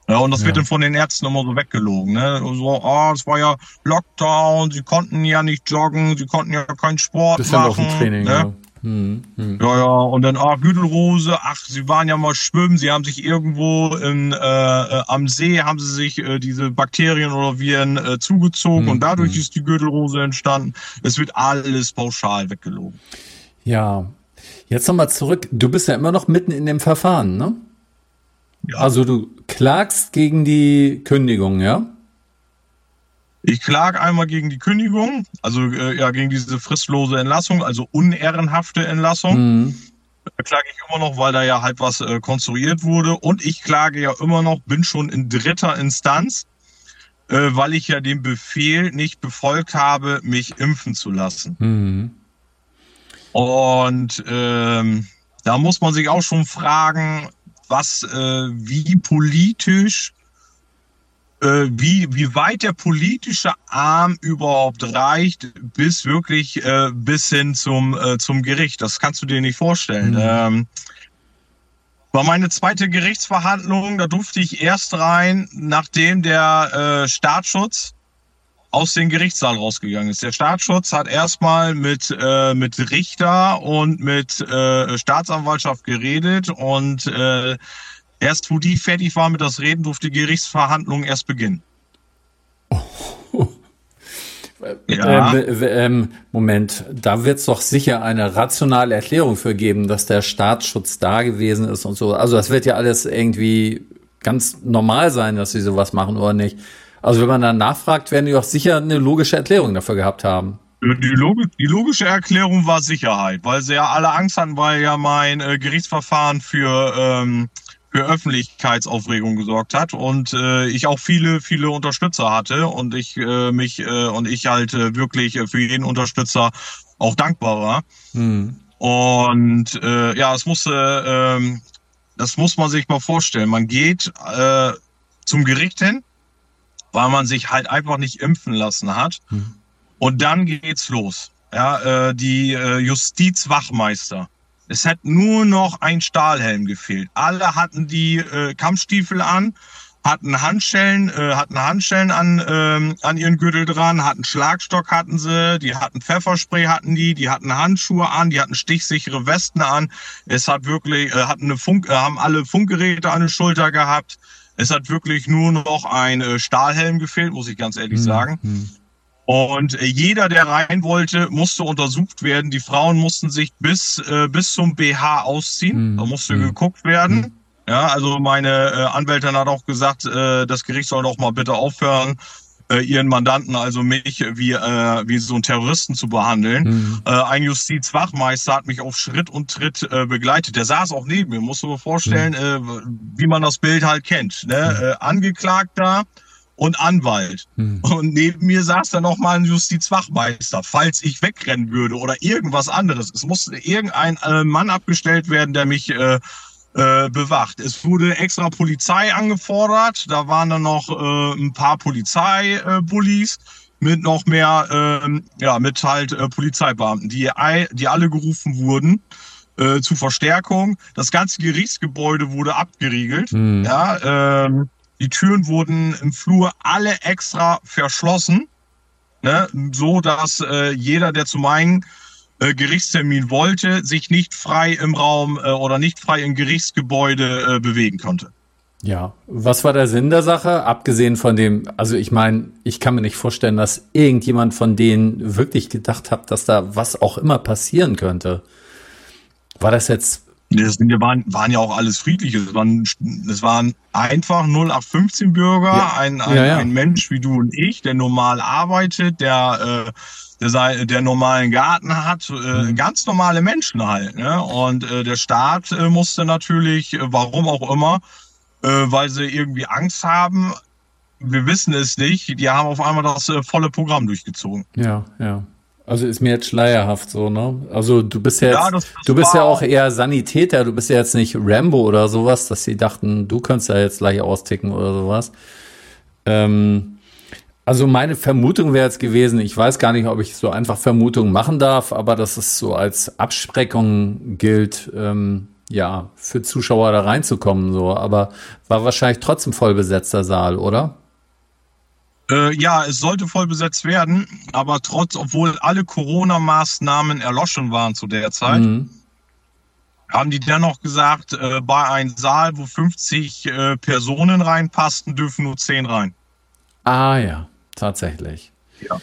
Ja, und das ja. wird dann von den Ärzten immer so weggelogen. Ne? So, ah, oh, es war ja Lockdown, sie konnten ja nicht joggen, sie konnten ja keinen Sport Bisschen machen. Auf dem Training, ne? ja. Hm, hm. Ja, ja, und dann, ach, Güdelrose, ach, sie waren ja mal schwimmen, sie haben sich irgendwo in, äh, äh, am See, haben sie sich äh, diese Bakterien oder Viren äh, zugezogen hm, und dadurch hm. ist die Gürtelrose entstanden. Es wird alles pauschal weggelogen. Ja, jetzt nochmal zurück. Du bist ja immer noch mitten in dem Verfahren, ne? Ja. Also du klagst gegen die Kündigung, ja? Ich klage einmal gegen die Kündigung, also äh, ja gegen diese fristlose Entlassung, also unehrenhafte Entlassung. Mhm. Da klage ich immer noch, weil da ja halt was äh, konstruiert wurde. Und ich klage ja immer noch, bin schon in dritter Instanz, äh, weil ich ja den Befehl nicht befolgt habe, mich impfen zu lassen. Mhm. Und ähm, da muss man sich auch schon fragen, was, äh, wie politisch wie, wie weit der politische Arm überhaupt reicht, bis wirklich äh, bis hin zum, äh, zum Gericht. Das kannst du dir nicht vorstellen. Mhm. Ähm, war meine zweite Gerichtsverhandlung, da durfte ich erst rein, nachdem der äh, Staatsschutz aus dem Gerichtssaal rausgegangen ist. Der Staatsschutz hat erstmal mit, äh, mit Richter und mit äh, Staatsanwaltschaft geredet und äh, Erst wo die fertig war mit das Reden, durfte die Gerichtsverhandlung erst beginnen. Oh. Ja. Äh, äh, Moment, da wird es doch sicher eine rationale Erklärung für geben, dass der Staatsschutz da gewesen ist und so. Also das wird ja alles irgendwie ganz normal sein, dass sie sowas machen oder nicht. Also wenn man dann nachfragt, werden die doch sicher eine logische Erklärung dafür gehabt haben. Die, Log die logische Erklärung war Sicherheit, weil sie ja alle Angst hatten, weil ja mein äh, Gerichtsverfahren für ähm, für Öffentlichkeitsaufregung gesorgt hat und äh, ich auch viele, viele Unterstützer hatte und ich äh, mich äh, und ich halt äh, wirklich für jeden Unterstützer auch dankbar war. Hm. Und äh, ja, es musste, äh, das muss man sich mal vorstellen. Man geht äh, zum Gericht hin, weil man sich halt einfach nicht impfen lassen hat. Hm. Und dann geht's los. Ja, äh, die äh, Justizwachmeister es hat nur noch ein Stahlhelm gefehlt. Alle hatten die äh, Kampfstiefel an, hatten Handschellen, äh, hatten Handschellen an, ähm, an ihren Gürtel dran, hatten Schlagstock hatten sie, die hatten Pfefferspray hatten die, die hatten Handschuhe an, die hatten stichsichere Westen an. Es hat wirklich, äh, hatten eine Funk, äh, haben alle Funkgeräte an der Schulter gehabt. Es hat wirklich nur noch ein äh, Stahlhelm gefehlt, muss ich ganz ehrlich mhm. sagen. Und äh, jeder, der rein wollte, musste untersucht werden. Die Frauen mussten sich bis, äh, bis zum BH ausziehen. Mhm. Da musste mhm. geguckt werden. Mhm. Ja, also meine äh, Anwältin hat auch gesagt, äh, das Gericht soll doch mal bitte aufhören, äh, ihren Mandanten, also mich, wie, äh, wie so einen Terroristen zu behandeln. Mhm. Äh, ein Justizwachmeister hat mich auf Schritt und Tritt äh, begleitet. Der saß auch neben mir, musst du mir vorstellen, mhm. äh, wie man das Bild halt kennt. Ne? Mhm. Äh, Angeklagter und Anwalt. Mhm. Und neben mir saß dann noch mal ein Justizwachmeister, falls ich wegrennen würde oder irgendwas anderes. Es musste irgendein äh, Mann abgestellt werden, der mich äh, äh, bewacht. Es wurde extra Polizei angefordert. Da waren dann noch äh, ein paar Polizeibullis mit noch mehr, äh, ja, mit halt äh, Polizeibeamten, die, die alle gerufen wurden äh, zu Verstärkung. Das ganze Gerichtsgebäude wurde abgeriegelt. Mhm. Ja, ähm, die Türen wurden im Flur alle extra verschlossen, ne, so dass äh, jeder, der zu meinen äh, Gerichtstermin wollte, sich nicht frei im Raum äh, oder nicht frei im Gerichtsgebäude äh, bewegen konnte. Ja, was war der Sinn der Sache? Abgesehen von dem, also ich meine, ich kann mir nicht vorstellen, dass irgendjemand von denen wirklich gedacht hat, dass da was auch immer passieren könnte. War das jetzt das waren, waren ja auch alles Friedliche. Es waren, es waren einfach 0815 Bürger, ja. ein, ein, ja, ja. ein Mensch wie du und ich, der normal arbeitet, der äh, der, der normalen Garten hat, äh, mhm. ganz normale Menschen halt. Ne? Und äh, der Staat äh, musste natürlich, äh, warum auch immer, äh, weil sie irgendwie Angst haben, wir wissen es nicht, die haben auf einmal das äh, volle Programm durchgezogen. Ja, ja. Also ist mir jetzt schleierhaft so, ne? Also du bist ja jetzt, ja, das du bist ja auch eher Sanitäter, du bist ja jetzt nicht Rambo oder sowas, dass sie dachten, du könntest ja jetzt gleich austicken oder sowas. Ähm, also meine Vermutung wäre jetzt gewesen, ich weiß gar nicht, ob ich so einfach Vermutungen machen darf, aber dass es so als Abspreckung gilt, ähm, ja, für Zuschauer da reinzukommen, so. Aber war wahrscheinlich trotzdem voll besetzter Saal, oder? Äh, ja, es sollte voll besetzt werden, aber trotz, obwohl alle Corona-Maßnahmen erloschen waren zu der Zeit, mhm. haben die dennoch gesagt, äh, bei einem Saal, wo 50 äh, Personen reinpassten, dürfen nur 10 rein. Ah ja tatsächlich. Ja.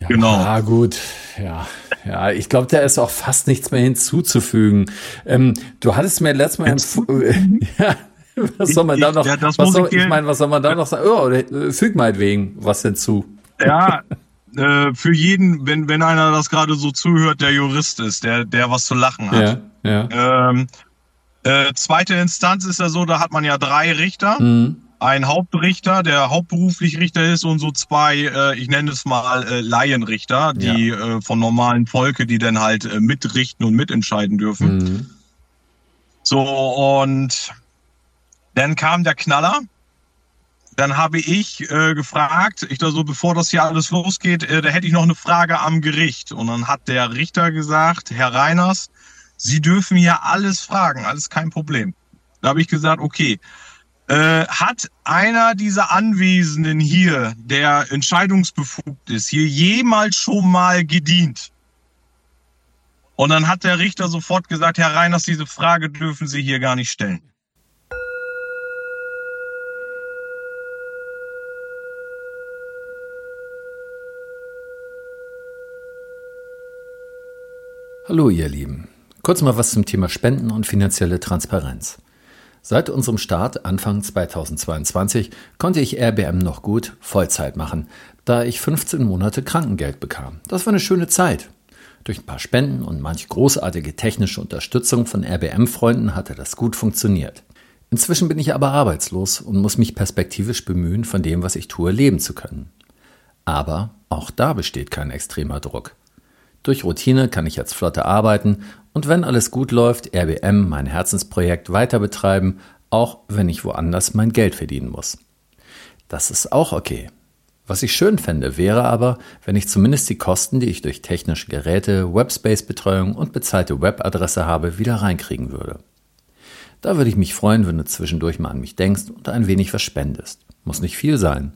ja genau. Ah, gut. Ja, ja. Ich glaube, da ist auch fast nichts mehr hinzuzufügen. Ähm, du hattest mir letztes Mal ja, was soll man da noch? Ja, was soll, ich meine, was soll man da noch sagen? Oh, füg meinetwegen was hinzu. Ja, äh, für jeden, wenn, wenn einer das gerade so zuhört, der Jurist ist, der, der was zu lachen hat. Ja, ja. Ähm, äh, zweite Instanz ist ja so, da hat man ja drei Richter. Mhm ein Hauptrichter, der hauptberuflich Richter ist und so zwei, äh, ich nenne es mal äh, Laienrichter, die ja. äh, von normalen Volke, die dann halt äh, mitrichten und mitentscheiden dürfen. Mhm. So, und dann kam der Knaller. Dann habe ich äh, gefragt, ich da so, bevor das hier alles losgeht, äh, da hätte ich noch eine Frage am Gericht. Und dann hat der Richter gesagt, Herr Reiners, Sie dürfen hier alles fragen, alles kein Problem. Da habe ich gesagt, okay, äh, hat einer dieser Anwesenden hier, der entscheidungsbefugt ist, hier jemals schon mal gedient? Und dann hat der Richter sofort gesagt, Herr Reiners, diese Frage dürfen Sie hier gar nicht stellen. Hallo ihr Lieben. Kurz mal was zum Thema Spenden und finanzielle Transparenz. Seit unserem Start Anfang 2022 konnte ich RBM noch gut Vollzeit machen, da ich 15 Monate Krankengeld bekam. Das war eine schöne Zeit. Durch ein paar Spenden und manch großartige technische Unterstützung von RBM-Freunden hatte das gut funktioniert. Inzwischen bin ich aber arbeitslos und muss mich perspektivisch bemühen, von dem, was ich tue, leben zu können. Aber auch da besteht kein extremer Druck. Durch Routine kann ich jetzt flotter arbeiten und wenn alles gut läuft, RBM, mein Herzensprojekt, weiter betreiben, auch wenn ich woanders mein Geld verdienen muss. Das ist auch okay. Was ich schön fände, wäre aber, wenn ich zumindest die Kosten, die ich durch technische Geräte, Webspace-Betreuung und bezahlte Webadresse habe, wieder reinkriegen würde. Da würde ich mich freuen, wenn du zwischendurch mal an mich denkst und ein wenig was spendest. Muss nicht viel sein.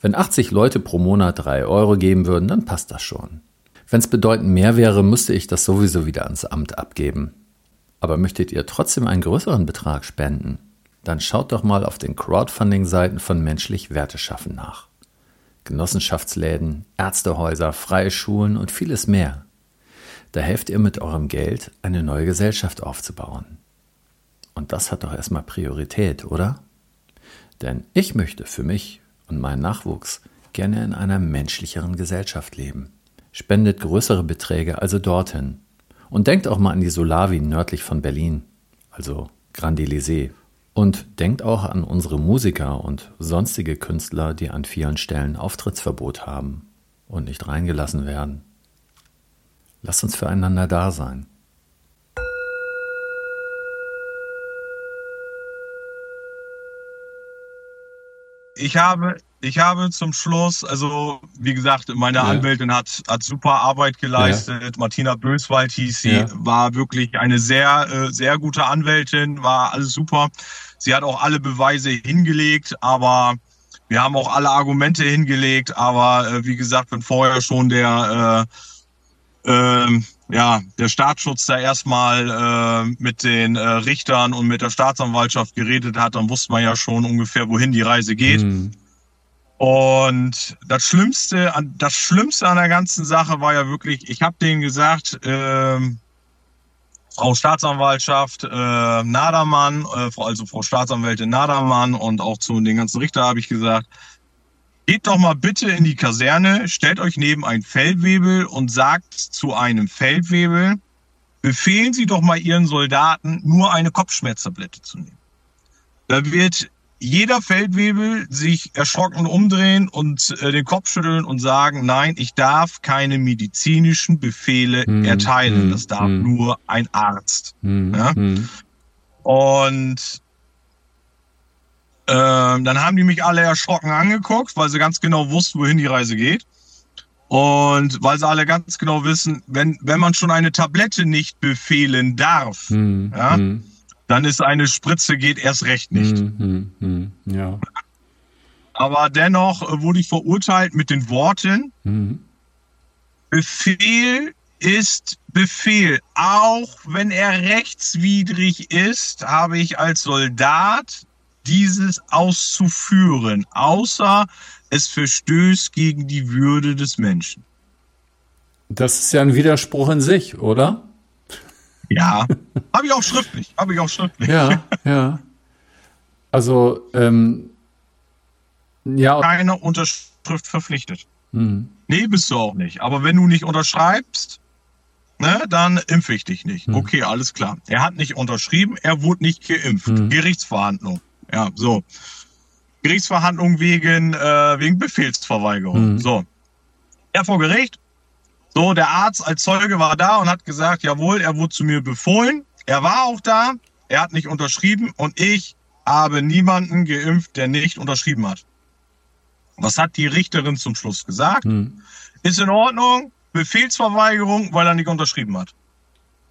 Wenn 80 Leute pro Monat 3 Euro geben würden, dann passt das schon. Wenn es bedeutend mehr wäre, müsste ich das sowieso wieder ans Amt abgeben. Aber möchtet ihr trotzdem einen größeren Betrag spenden? Dann schaut doch mal auf den Crowdfunding-Seiten von Menschlich Werte schaffen nach. Genossenschaftsläden, Ärztehäuser, freie Schulen und vieles mehr. Da helft ihr mit eurem Geld, eine neue Gesellschaft aufzubauen. Und das hat doch erstmal Priorität, oder? Denn ich möchte für mich und meinen Nachwuchs gerne in einer menschlicheren Gesellschaft leben. Spendet größere Beträge also dorthin. Und denkt auch mal an die Solawi nördlich von Berlin, also Grand Elysée. Und denkt auch an unsere Musiker und sonstige Künstler, die an vielen Stellen Auftrittsverbot haben und nicht reingelassen werden. Lasst uns füreinander da sein. Ich habe, ich habe zum Schluss, also wie gesagt, meine ja. Anwältin hat, hat super Arbeit geleistet. Ja. Martina Böswald hieß sie, ja. war wirklich eine sehr, äh, sehr gute Anwältin, war alles super. Sie hat auch alle Beweise hingelegt, aber wir haben auch alle Argumente hingelegt. Aber äh, wie gesagt, wenn vorher schon der äh, äh, ja, der Staatsschutz da erstmal äh, mit den äh, Richtern und mit der Staatsanwaltschaft geredet hat, dann wusste man ja schon ungefähr, wohin die Reise geht. Mhm. Und das Schlimmste, das Schlimmste an der ganzen Sache war ja wirklich, ich habe denen gesagt, äh, Frau Staatsanwaltschaft äh, Nadermann, äh, also Frau Staatsanwältin Nadermann und auch zu den ganzen Richter habe ich gesagt, Geht doch mal bitte in die Kaserne, stellt euch neben ein Feldwebel und sagt zu einem Feldwebel, befehlen Sie doch mal Ihren Soldaten, nur eine Kopfschmerztablette zu nehmen. Da wird jeder Feldwebel sich erschrocken umdrehen und äh, den Kopf schütteln und sagen, nein, ich darf keine medizinischen Befehle hm, erteilen. Hm, das darf hm. nur ein Arzt. Hm, ja? Hm. Und ähm, dann haben die mich alle erschrocken angeguckt, weil sie ganz genau wussten, wohin die Reise geht. Und weil sie alle ganz genau wissen, wenn, wenn man schon eine Tablette nicht befehlen darf, hm, ja, hm. dann ist eine Spritze geht erst recht nicht. Hm, hm, hm ja. Aber dennoch wurde ich verurteilt mit den Worten, hm. Befehl ist Befehl. Auch wenn er rechtswidrig ist, habe ich als Soldat dieses auszuführen, außer es verstößt gegen die Würde des Menschen. Das ist ja ein Widerspruch in sich, oder? Ja, habe ich auch schriftlich, habe ich auch schriftlich. Ja, ja. Also, ähm, ja. Keine Unterschrift verpflichtet. Hm. Nee, bist du auch nicht. Aber wenn du nicht unterschreibst, ne, dann impfe ich dich nicht. Hm. Okay, alles klar. Er hat nicht unterschrieben, er wurde nicht geimpft. Hm. Gerichtsverhandlung. Ja, so. Gerichtsverhandlung wegen, äh, wegen Befehlsverweigerung. Mhm. So. Er vor Gericht. So, der Arzt als Zeuge war da und hat gesagt, jawohl, er wurde zu mir befohlen. Er war auch da. Er hat nicht unterschrieben und ich habe niemanden geimpft, der nicht unterschrieben hat. Was hat die Richterin zum Schluss gesagt? Mhm. Ist in Ordnung. Befehlsverweigerung, weil er nicht unterschrieben hat.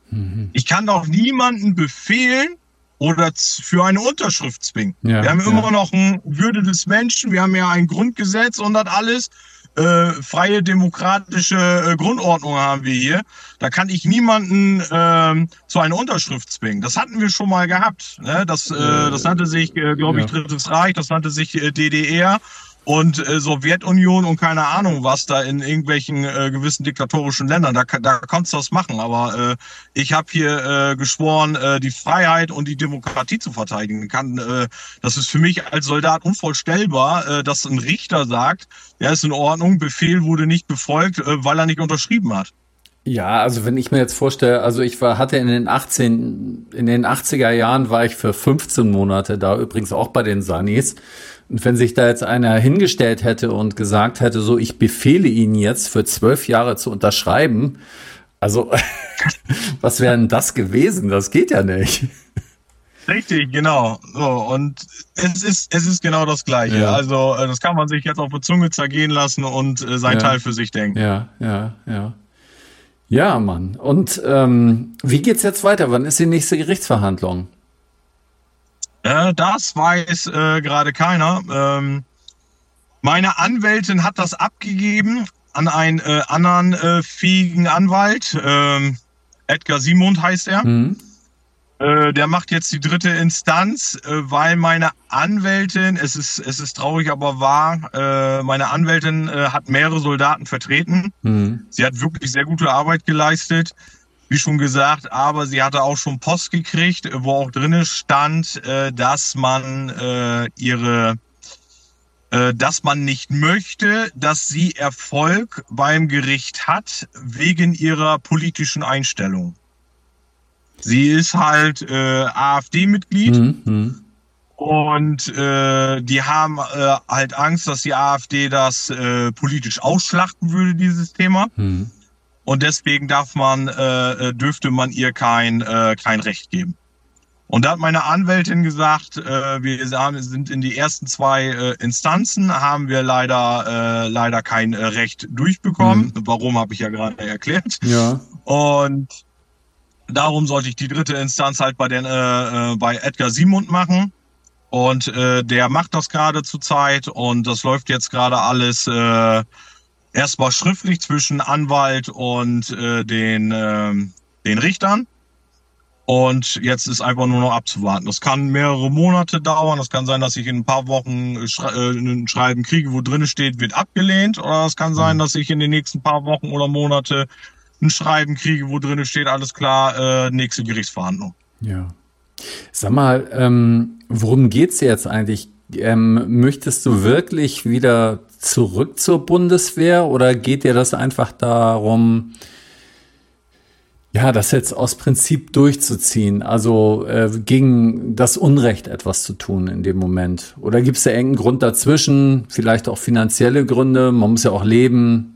Mhm. Ich kann doch niemanden befehlen, oder für eine Unterschrift zwingen. Ja, wir haben ja. immer noch ein Würde des Menschen, wir haben ja ein Grundgesetz und das alles. Äh, freie demokratische äh, Grundordnung haben wir hier. Da kann ich niemanden äh, zu einer Unterschrift zwingen. Das hatten wir schon mal gehabt. Ne? Das, äh, das nannte sich, äh, glaube ich, Drittes Reich, das nannte sich äh, DDR und äh, Sowjetunion und keine Ahnung was da in irgendwelchen äh, gewissen diktatorischen Ländern. Da, da konntest du das machen. Aber äh, ich habe hier äh, geschworen, äh, die Freiheit und die Demokratie zu verteidigen. Kann, äh, das ist für mich als Soldat unvorstellbar, äh, dass ein Richter sagt, ja, ist in Ordnung, Befehl wurde nicht befolgt, äh, weil er nicht unterschrieben hat. Ja, also wenn ich mir jetzt vorstelle, also ich war, hatte in den 18, in den 80er Jahren war ich für 15 Monate da, übrigens auch bei den Sanis. Und wenn sich da jetzt einer hingestellt hätte und gesagt hätte, so, ich befehle Ihnen jetzt für zwölf Jahre zu unterschreiben, also was wäre denn das gewesen? Das geht ja nicht. Richtig, genau. So, und es ist, es ist genau das Gleiche. Ja. Also, äh, das kann man sich jetzt auf der Zunge zergehen lassen und äh, sein ja. Teil für sich denken. Ja, ja, ja. Ja, Mann. Und ähm, wie geht's jetzt weiter? Wann ist die nächste Gerichtsverhandlung? Äh, das weiß äh, gerade keiner. Ähm, meine Anwältin hat das abgegeben an einen äh, anderen äh, fähigen Anwalt. Ähm, Edgar Simond heißt er. Mhm. Äh, der macht jetzt die dritte Instanz, äh, weil meine Anwältin, es ist, es ist traurig, aber wahr, meine Anwältin hat mehrere Soldaten vertreten. Mhm. Sie hat wirklich sehr gute Arbeit geleistet. Wie schon gesagt, aber sie hatte auch schon Post gekriegt, wo auch drinnen stand, äh, dass man äh, ihre äh, dass man nicht möchte, dass sie Erfolg beim Gericht hat wegen ihrer politischen Einstellung. Sie ist halt äh, AfD-Mitglied mhm, mhm. und äh, die haben äh, halt Angst, dass die AfD das äh, politisch ausschlachten würde, dieses Thema. Mhm. Und deswegen darf man, äh, äh dürfte man ihr kein, äh, kein Recht geben. Und da hat meine Anwältin gesagt, äh, wir sind in die ersten zwei äh, Instanzen, haben wir leider äh, leider kein äh, Recht durchbekommen. Mhm. Warum habe ich ja gerade erklärt. Ja. Und darum sollte ich die dritte Instanz halt bei den äh, äh, bei Edgar Simund machen. Und äh, der macht das gerade zurzeit und das läuft jetzt gerade alles äh, erstmal schriftlich zwischen Anwalt und äh, den, äh, den Richtern. Und jetzt ist einfach nur noch abzuwarten. Das kann mehrere Monate dauern. Das kann sein, dass ich in ein paar Wochen äh, ein Schreiben kriege, wo drin steht, wird abgelehnt. Oder es kann sein, mhm. dass ich in den nächsten paar Wochen oder Monate ein Schreiben kriege, wo drin steht, alles klar, äh, nächste Gerichtsverhandlung. Ja. Sag mal, ähm, worum geht's jetzt eigentlich? Ähm, möchtest du wirklich wieder zurück zur Bundeswehr oder geht dir das einfach darum, ja, das jetzt aus Prinzip durchzuziehen, also äh, gegen das Unrecht etwas zu tun in dem Moment? Oder gibt es da irgendeinen Grund dazwischen, vielleicht auch finanzielle Gründe, man muss ja auch leben?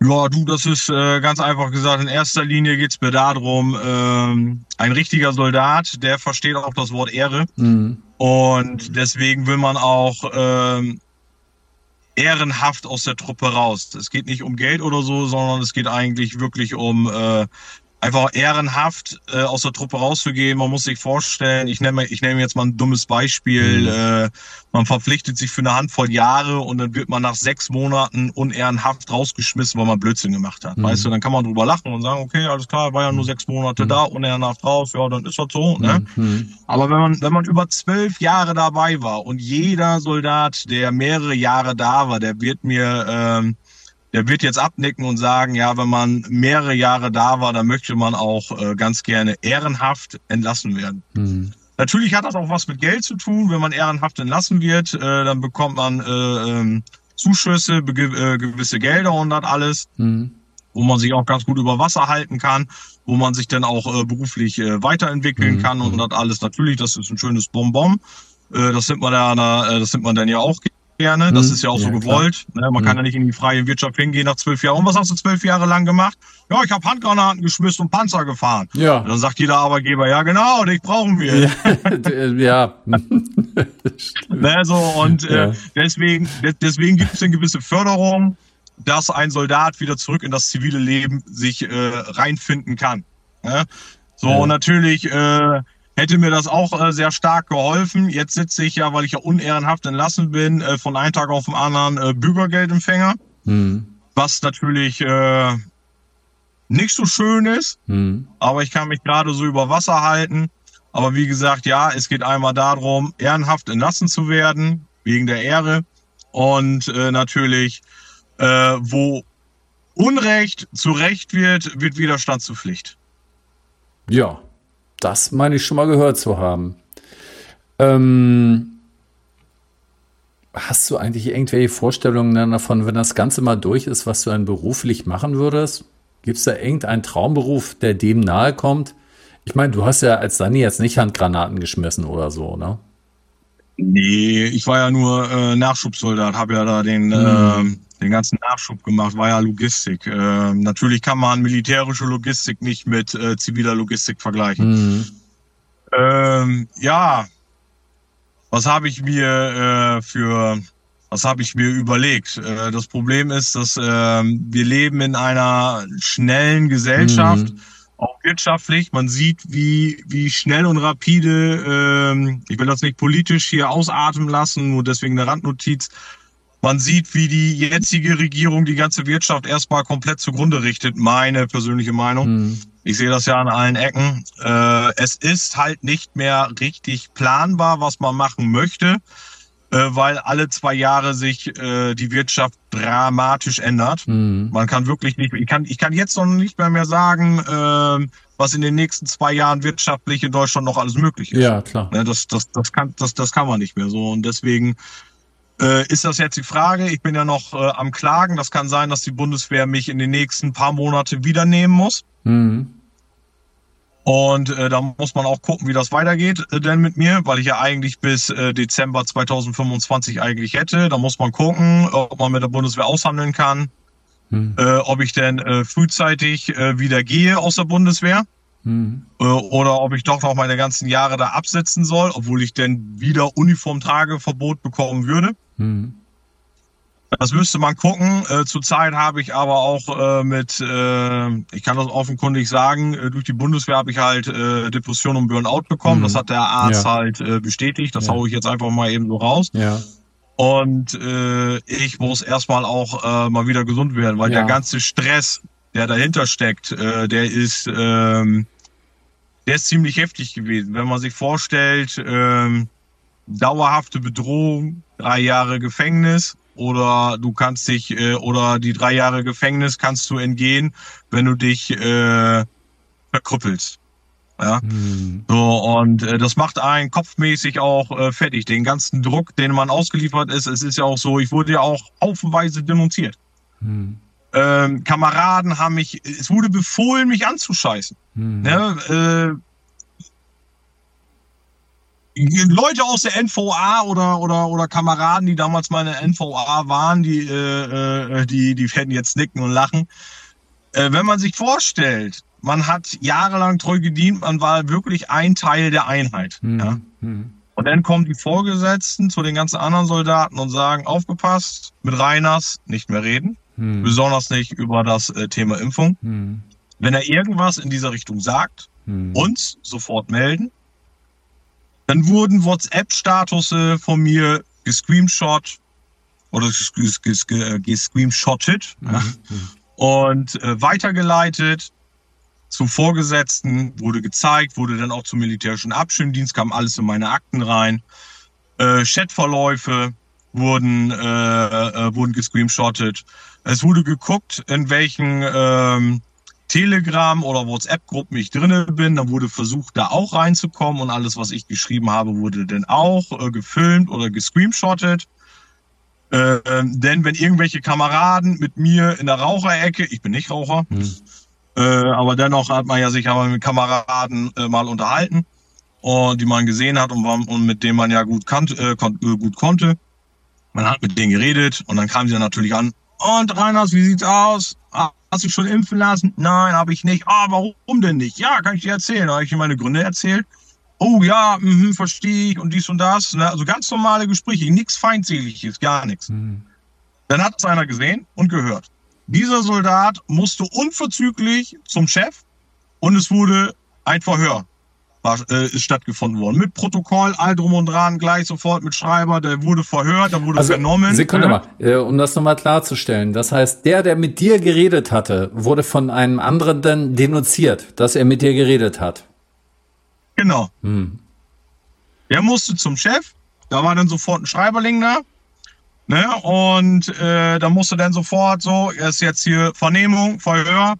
Ja, du, das ist äh, ganz einfach gesagt. In erster Linie geht's mir darum, ähm, ein richtiger Soldat, der versteht auch das Wort Ehre. Mhm. Und deswegen will man auch ähm, ehrenhaft aus der Truppe raus. Es geht nicht um Geld oder so, sondern es geht eigentlich wirklich um äh, einfach ehrenhaft äh, aus der Truppe rauszugehen. Man muss sich vorstellen, ich nehme, ich nehme jetzt mal ein dummes Beispiel. Mhm. Äh, man verpflichtet sich für eine Handvoll Jahre und dann wird man nach sechs Monaten unehrenhaft rausgeschmissen, weil man Blödsinn gemacht hat. Mhm. Weißt du, dann kann man drüber lachen und sagen, okay, alles klar, war ja nur sechs Monate mhm. da, unehrenhaft raus, ja, dann ist das so. Ne? Mhm. Aber wenn man, wenn man über zwölf Jahre dabei war und jeder Soldat, der mehrere Jahre da war, der wird mir ähm, der wird jetzt abnicken und sagen, ja, wenn man mehrere Jahre da war, dann möchte man auch äh, ganz gerne ehrenhaft entlassen werden. Mhm. Natürlich hat das auch was mit Geld zu tun. Wenn man ehrenhaft entlassen wird, äh, dann bekommt man äh, ähm, Zuschüsse, äh, gewisse Gelder und das alles, mhm. wo man sich auch ganz gut über Wasser halten kann, wo man sich dann auch äh, beruflich äh, weiterentwickeln mhm. kann und das alles. Natürlich, das ist ein schönes Bonbon. Das nimmt man äh, das nimmt man dann ja auch gerne. Das hm, ist ja auch ja, so gewollt. Ne? Man hm. kann ja nicht in die freie Wirtschaft hingehen nach zwölf Jahren. Und was hast du zwölf Jahre lang gemacht? Ja, ich habe Handgranaten geschmissen und Panzer gefahren. Ja. Und dann sagt jeder Arbeitgeber, ja genau, dich brauchen wir. Ja. ja. ne, so, und äh, deswegen, deswegen gibt es eine gewisse Förderung, dass ein Soldat wieder zurück in das zivile Leben sich äh, reinfinden kann. Ne? So, und natürlich äh, hätte mir das auch äh, sehr stark geholfen. Jetzt sitze ich ja, weil ich ja unehrenhaft entlassen bin, äh, von einem Tag auf den anderen äh, Bürgergeldempfänger. Mhm. Was natürlich äh, nicht so schön ist, mhm. aber ich kann mich gerade so über Wasser halten. Aber wie gesagt, ja, es geht einmal darum, ehrenhaft entlassen zu werden, wegen der Ehre. Und äh, natürlich, äh, wo Unrecht zu Recht wird, wird Widerstand zu Pflicht. Ja, das meine ich schon mal gehört zu haben. Ähm, hast du eigentlich irgendwelche Vorstellungen davon, wenn das Ganze mal durch ist, was du dann beruflich machen würdest? Gibt es da irgendeinen Traumberuf, der dem nahe kommt? Ich meine, du hast ja als Dani jetzt nicht Handgranaten geschmissen oder so, ne? Nee, ich war ja nur äh, Nachschubsoldat, habe ja da den hm. Den ganzen Nachschub gemacht, war ja Logistik. Äh, natürlich kann man militärische Logistik nicht mit äh, ziviler Logistik vergleichen. Mhm. Ähm, ja, was habe ich mir äh, für, was habe ich mir überlegt? Äh, das Problem ist, dass äh, wir leben in einer schnellen Gesellschaft. Mhm auch wirtschaftlich. Man sieht, wie, wie schnell und rapide, ähm, ich will das nicht politisch hier ausatmen lassen, nur deswegen eine Randnotiz, man sieht, wie die jetzige Regierung die ganze Wirtschaft erstmal komplett zugrunde richtet. Meine persönliche Meinung. Hm. Ich sehe das ja an allen Ecken. Äh, es ist halt nicht mehr richtig planbar, was man machen möchte, äh, weil alle zwei Jahre sich äh, die Wirtschaft dramatisch ändert. Mhm. Man kann wirklich nicht, ich kann, ich kann jetzt noch nicht mehr, mehr sagen, äh, was in den nächsten zwei Jahren wirtschaftlich in Deutschland noch alles möglich ist. Ja, klar. Ne, das, das, das, kann, das, das kann man nicht mehr so. Und deswegen ist das jetzt die Frage. Ich bin ja noch äh, am Klagen. Das kann sein, dass die Bundeswehr mich in den nächsten paar Monate wieder nehmen muss. Mhm. Und äh, da muss man auch gucken, wie das weitergeht äh, denn mit mir, weil ich ja eigentlich bis äh, Dezember 2025 eigentlich hätte. Da muss man gucken, ob man mit der Bundeswehr aushandeln kann, hm. äh, ob ich denn äh, frühzeitig äh, wieder gehe aus der Bundeswehr hm. äh, oder ob ich doch noch meine ganzen Jahre da absetzen soll, obwohl ich denn wieder Uniformtrageverbot bekommen würde. Hm. Das müsste man gucken. Äh, zurzeit habe ich aber auch äh, mit, äh, ich kann das offenkundig sagen, äh, durch die Bundeswehr habe ich halt äh, Depression und Burnout bekommen. Mhm. Das hat der Arzt ja. halt äh, bestätigt. Das ja. haue ich jetzt einfach mal eben so raus. Ja. Und ich muss erstmal auch mal wieder gesund werden, weil ja. der ganze Stress, der dahinter steckt, der ist, ähm, der ist ziemlich heftig gewesen. Wenn man sich vorstellt, ähm, dauerhafte Bedrohung, drei Jahre Gefängnis, oder du kannst dich äh, oder die drei Jahre Gefängnis kannst du entgehen, wenn du dich äh, verkrüppelst. Ja, hm. so und äh, das macht einen kopfmäßig auch äh, fertig. Den ganzen Druck, den man ausgeliefert ist, es ist ja auch so. Ich wurde ja auch haufenweise denunziert. Hm. Ähm, Kameraden haben mich, es wurde befohlen, mich anzuscheißen. Hm. Ne, äh, Leute aus der NVA oder, oder, oder Kameraden, die damals meine NVA waren, die, äh, äh, die, die werden jetzt nicken und lachen. Äh, wenn man sich vorstellt, man hat jahrelang treu gedient, man war wirklich ein Teil der Einheit. Mhm. Ja? Mhm. Und dann kommen die Vorgesetzten zu den ganzen anderen Soldaten und sagen, aufgepasst, mit Reiners nicht mehr reden, mhm. besonders nicht über das äh, Thema Impfung. Mhm. Wenn er irgendwas in dieser Richtung sagt, mhm. uns sofort melden. Dann wurden WhatsApp-Statusse von mir gescreenshot oder gescreenshottet mhm. ja, und äh, weitergeleitet zu Vorgesetzten, wurde gezeigt, wurde dann auch zum militärischen Abschirmdienst, kam alles in meine Akten rein. Äh, Chatverläufe wurden, äh, äh, wurden gescreenshottet. Es wurde geguckt, in welchen ähm, Telegram oder WhatsApp-Gruppen ich drinne bin. Dann wurde versucht, da auch reinzukommen und alles, was ich geschrieben habe, wurde dann auch äh, gefilmt oder gescreenshottet. Äh, denn wenn irgendwelche Kameraden mit mir in der Raucherecke, ich bin nicht Raucher, hm. äh, aber dennoch hat man ja sich aber mit Kameraden äh, mal unterhalten und die man gesehen hat und, und mit denen man ja gut, kannt, äh, kon äh, gut konnte. Man hat mit denen geredet und dann kamen sie dann natürlich an. Und Reiners, wie sieht's aus? Hast du schon impfen lassen? Nein, habe ich nicht. Ah, warum denn nicht? Ja, kann ich dir erzählen. Habe ich dir meine Gründe erzählt? Oh ja, mh, verstehe ich und dies und das. Ne? Also ganz normale Gespräche, nichts Feindseliges, gar nichts. Mhm. Dann hat es einer gesehen und gehört. Dieser Soldat musste unverzüglich zum Chef und es wurde ein Verhör war, äh, ist stattgefunden worden. Mit Protokoll, all drum und dran, gleich sofort mit Schreiber, der wurde verhört, der wurde also, vernommen. Sekunde mal, äh, um das nochmal klarzustellen. Das heißt, der, der mit dir geredet hatte, wurde von einem anderen dann denunziert, dass er mit dir geredet hat. Genau. Hm. Der musste zum Chef, da war dann sofort ein Schreiberling da. Ne? Und äh, da musste dann sofort so, er ist jetzt hier Vernehmung, Verhör,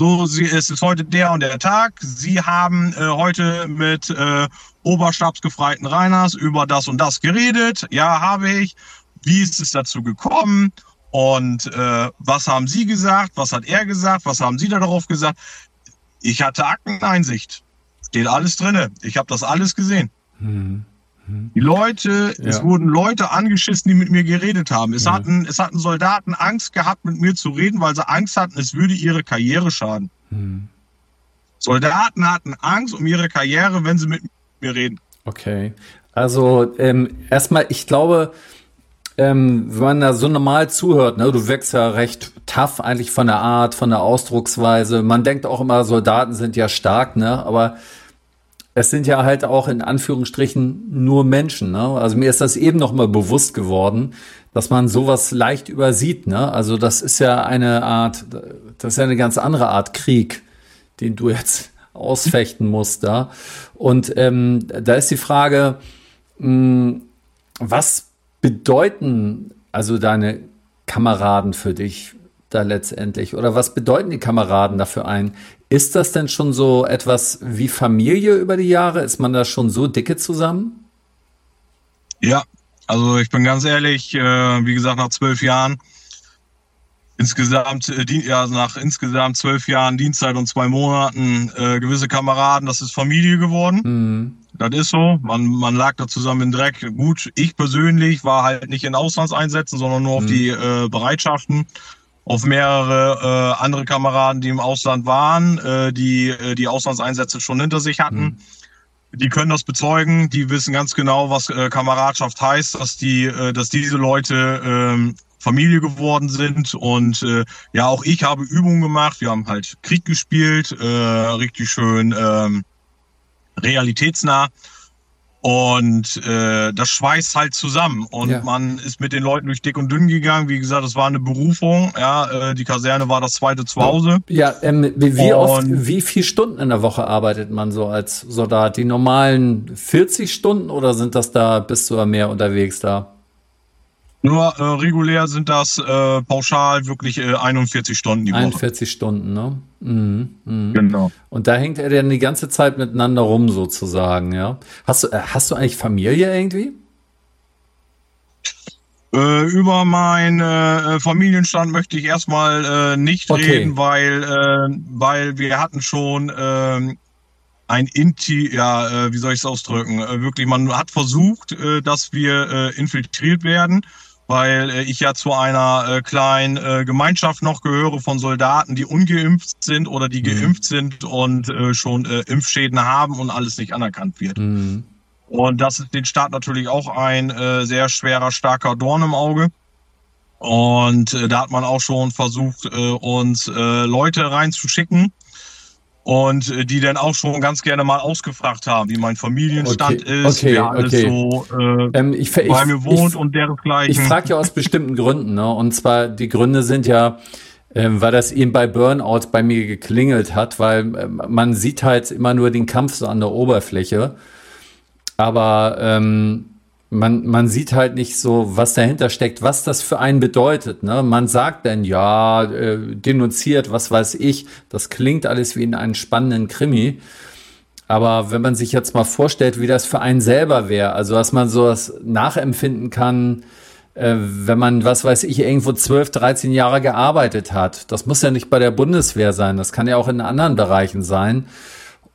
so, sie, es ist heute der und der Tag. Sie haben äh, heute mit äh, Oberstabsgefreiten Reiners über das und das geredet. Ja, habe ich. Wie ist es dazu gekommen? Und äh, was haben Sie gesagt? Was hat er gesagt? Was haben Sie da darauf gesagt? Ich hatte Akteneinsicht. Steht alles drinne. Ich habe das alles gesehen. Hm. Die Leute, ja. es wurden Leute angeschissen, die mit mir geredet haben. Es, ja. hatten, es hatten Soldaten Angst gehabt, mit mir zu reden, weil sie Angst hatten, es würde ihre Karriere schaden. Hm. Soldaten hatten Angst um ihre Karriere, wenn sie mit mir reden. Okay. Also ähm, erstmal, ich glaube, ähm, wenn man da so normal zuhört, ne, du wächst ja recht tough eigentlich von der Art, von der Ausdrucksweise. Man denkt auch immer, Soldaten sind ja stark, ne? Aber es sind ja halt auch in Anführungsstrichen nur Menschen. Ne? Also mir ist das eben noch mal bewusst geworden, dass man sowas leicht übersieht. Ne? Also das ist ja eine Art, das ist ja eine ganz andere Art Krieg, den du jetzt ausfechten musst da. Und ähm, da ist die Frage, mh, hm, was bedeuten also deine Kameraden für dich da letztendlich? Oder was bedeuten die Kameraden dafür ein? Ist das denn schon so etwas wie Familie über die Jahre? Ist man da schon so dicke zusammen? Ja, also ich bin ganz ehrlich, äh, wie gesagt, nach zwölf Jahren, insgesamt, äh, ja, nach insgesamt zwölf Jahren Dienstzeit und zwei Monaten äh, gewisse Kameraden, das ist Familie geworden. Mhm. Das ist so. Man, man lag da zusammen im Dreck. Gut, ich persönlich war halt nicht in Auslandseinsätzen, sondern nur auf mhm. die äh, Bereitschaften auf mehrere äh, andere Kameraden, die im Ausland waren, äh, die äh, die Auslandseinsätze schon hinter sich hatten. Mhm. Die können das bezeugen, die wissen ganz genau, was äh, Kameradschaft heißt, dass die, äh, dass diese Leute ähm, Familie geworden sind und äh, ja, auch ich habe Übungen gemacht. Wir haben halt Krieg gespielt, äh, richtig schön ähm, realitätsnah. Und äh, das schweißt halt zusammen. Und ja. man ist mit den Leuten durch dick und dünn gegangen. Wie gesagt, es war eine Berufung. Ja, äh, die Kaserne war das zweite Zuhause. Ja, ähm, wie, wie oft, wie viel Stunden in der Woche arbeitet man so als Soldat? Die normalen 40 Stunden oder sind das da, bist du mehr unterwegs da? Nur äh, regulär sind das äh, pauschal wirklich äh, 41 Stunden die Woche. 41 Stunden, ne? Mhm, mh. Genau. Und da hängt er dann die ganze Zeit miteinander rum sozusagen, ja? Hast du, äh, hast du eigentlich Familie irgendwie? Äh, über meinen äh, Familienstand möchte ich erstmal nicht okay. reden, weil, weil wir hatten schon äh, ein Inti, ja, wie soll ich es ausdrücken? Wirklich, man hat versucht, dass wir infiltriert werden weil äh, ich ja zu einer äh, kleinen äh, Gemeinschaft noch gehöre von Soldaten, die ungeimpft sind oder die mhm. geimpft sind und äh, schon äh, Impfschäden haben und alles nicht anerkannt wird. Mhm. Und das ist den Staat natürlich auch ein äh, sehr schwerer, starker Dorn im Auge. Und äh, da hat man auch schon versucht, äh, uns äh, Leute reinzuschicken, und äh, die dann auch schon ganz gerne mal ausgefragt haben, wie mein Familienstand okay, ist, okay, wer alles okay. so äh, ähm, ich, bei ich, mir wohnt ich, und dergleichen. Ich frage ja aus bestimmten Gründen, ne? Und zwar die Gründe sind ja, äh, weil das eben bei Burnout bei mir geklingelt hat, weil äh, man sieht halt immer nur den Kampf so an der Oberfläche. Aber ähm, man, man sieht halt nicht so, was dahinter steckt, was das für einen bedeutet. Ne? Man sagt dann, ja, äh, denunziert, was weiß ich, das klingt alles wie in einem spannenden Krimi. Aber wenn man sich jetzt mal vorstellt, wie das für einen selber wäre, also dass man sowas nachempfinden kann, äh, wenn man, was weiß ich, irgendwo 12, 13 Jahre gearbeitet hat. Das muss ja nicht bei der Bundeswehr sein, das kann ja auch in anderen Bereichen sein.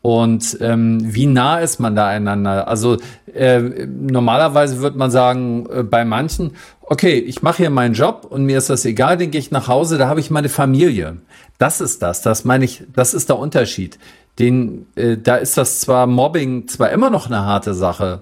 Und ähm, wie nah ist man da einander? Also äh, normalerweise würde man sagen, äh, bei manchen, okay, ich mache hier meinen Job und mir ist das egal, dann gehe ich nach Hause, da habe ich meine Familie. Das ist das, das meine ich, das ist der Unterschied. Den, äh, da ist das zwar Mobbing zwar immer noch eine harte Sache,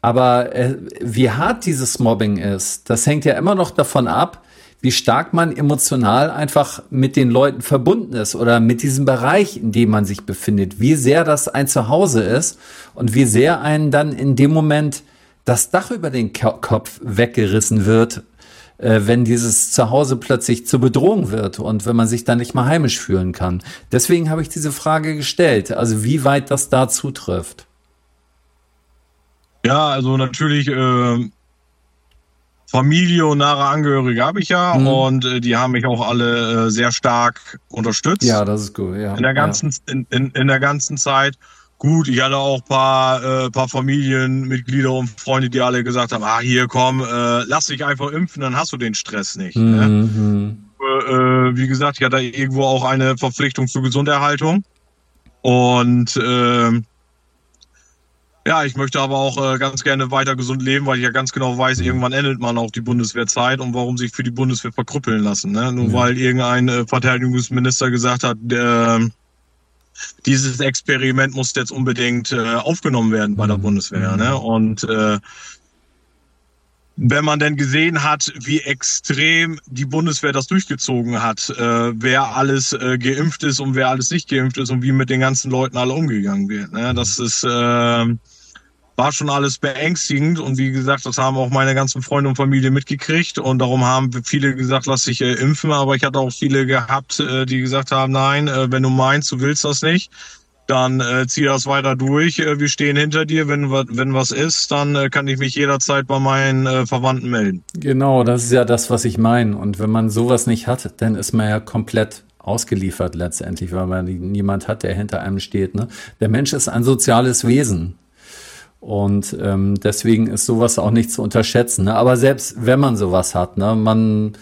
aber äh, wie hart dieses Mobbing ist, das hängt ja immer noch davon ab, wie stark man emotional einfach mit den Leuten verbunden ist oder mit diesem Bereich, in dem man sich befindet, wie sehr das ein Zuhause ist und wie sehr einen dann in dem Moment das Dach über den Kopf weggerissen wird, äh, wenn dieses Zuhause plötzlich zur Bedrohung wird und wenn man sich dann nicht mal heimisch fühlen kann. Deswegen habe ich diese Frage gestellt, also wie weit das da zutrifft. Ja, also natürlich äh, Familie und nahe Angehörige habe ich ja mhm. und äh, die haben mich auch alle äh, sehr stark unterstützt. Ja, das ist gut. Ja. In der ganzen ja. in, in, in der ganzen Zeit. Gut, ich hatte auch paar äh, paar Familienmitglieder und Freunde, die alle gesagt haben, ah hier komm, äh, lass dich einfach impfen, dann hast du den Stress nicht. Ne? Mhm. Ne? Äh, wie gesagt, ich hatte irgendwo auch eine Verpflichtung zur Gesunderhaltung und äh, ja, ich möchte aber auch äh, ganz gerne weiter gesund leben, weil ich ja ganz genau weiß, mhm. irgendwann endet man auch die Bundeswehrzeit und warum sich für die Bundeswehr verkrüppeln lassen. Ne? Nur ja. weil irgendein äh, Verteidigungsminister gesagt hat, äh, dieses Experiment muss jetzt unbedingt äh, aufgenommen werden bei der mhm. Bundeswehr. Ne? Und äh, wenn man denn gesehen hat, wie extrem die Bundeswehr das durchgezogen hat, äh, wer alles äh, geimpft ist und wer alles nicht geimpft ist und wie mit den ganzen Leuten alle umgegangen wird. Ne? Das ist äh, war schon alles beängstigend und wie gesagt, das haben auch meine ganzen Freunde und Familie mitgekriegt und darum haben viele gesagt, lass dich äh, impfen, aber ich hatte auch viele gehabt, äh, die gesagt haben, nein, äh, wenn du meinst, du willst das nicht, dann äh, zieh das weiter durch. Äh, wir stehen hinter dir. Wenn, wenn was ist, dann äh, kann ich mich jederzeit bei meinen äh, Verwandten melden. Genau, das ist ja das, was ich meine. Und wenn man sowas nicht hat, dann ist man ja komplett ausgeliefert letztendlich, weil man niemand hat, der hinter einem steht. Ne? Der Mensch ist ein soziales Wesen. Und ähm, deswegen ist sowas auch nicht zu unterschätzen. Ne? Aber selbst wenn man sowas hat, ne, man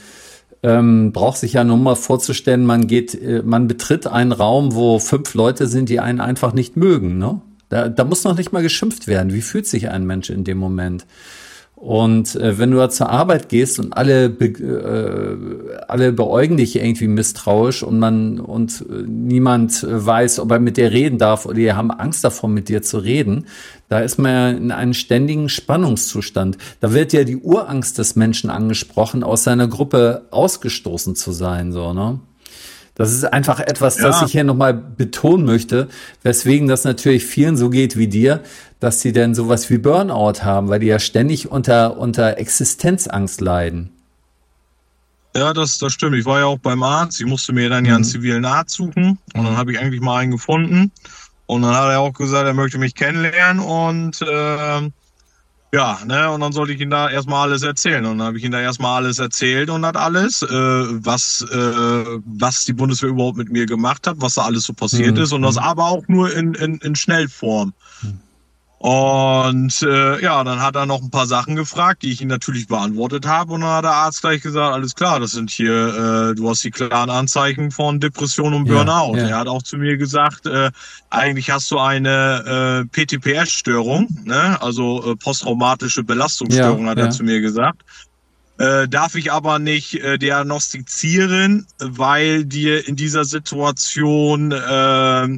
ähm, braucht sich ja nur mal vorzustellen, man geht, äh, man betritt einen Raum, wo fünf Leute sind, die einen einfach nicht mögen. Ne? Da, da muss noch nicht mal geschimpft werden. Wie fühlt sich ein Mensch in dem Moment? Und äh, wenn du da zur Arbeit gehst und alle be, äh, alle beäugen dich irgendwie misstrauisch und man und äh, niemand weiß, ob er mit dir reden darf oder die haben Angst davor, mit dir zu reden, da ist man ja in einem ständigen Spannungszustand. Da wird ja die Urangst des Menschen angesprochen, aus seiner Gruppe ausgestoßen zu sein, so ne? Das ist einfach etwas, ja. das ich hier nochmal betonen möchte, weswegen das natürlich vielen so geht wie dir, dass sie denn sowas wie Burnout haben, weil die ja ständig unter, unter Existenzangst leiden. Ja, das, das stimmt. Ich war ja auch beim Arzt. Ich musste mir dann ja einen mhm. zivilen Arzt suchen und dann habe ich eigentlich mal einen gefunden. Und dann hat er auch gesagt, er möchte mich kennenlernen und äh, ja, ne, und dann sollte ich ihm da erstmal alles erzählen. Und dann habe ich ihm da erstmal alles erzählt und hat alles, äh, was, äh, was die Bundeswehr überhaupt mit mir gemacht hat, was da alles so passiert mhm. ist. Und das mhm. aber auch nur in, in, in Schnellform. Mhm. Und äh, ja, dann hat er noch ein paar Sachen gefragt, die ich ihm natürlich beantwortet habe. Und dann hat der Arzt gleich gesagt, alles klar, das sind hier, äh, du hast die klaren Anzeichen von Depression und Burnout. Ja, ja. Er hat auch zu mir gesagt, äh, eigentlich hast du eine äh, PTPS-Störung, ne? also äh, posttraumatische Belastungsstörung, ja, hat er zu mir gesagt. Äh, darf ich aber nicht äh, diagnostizieren, weil dir in dieser Situation äh,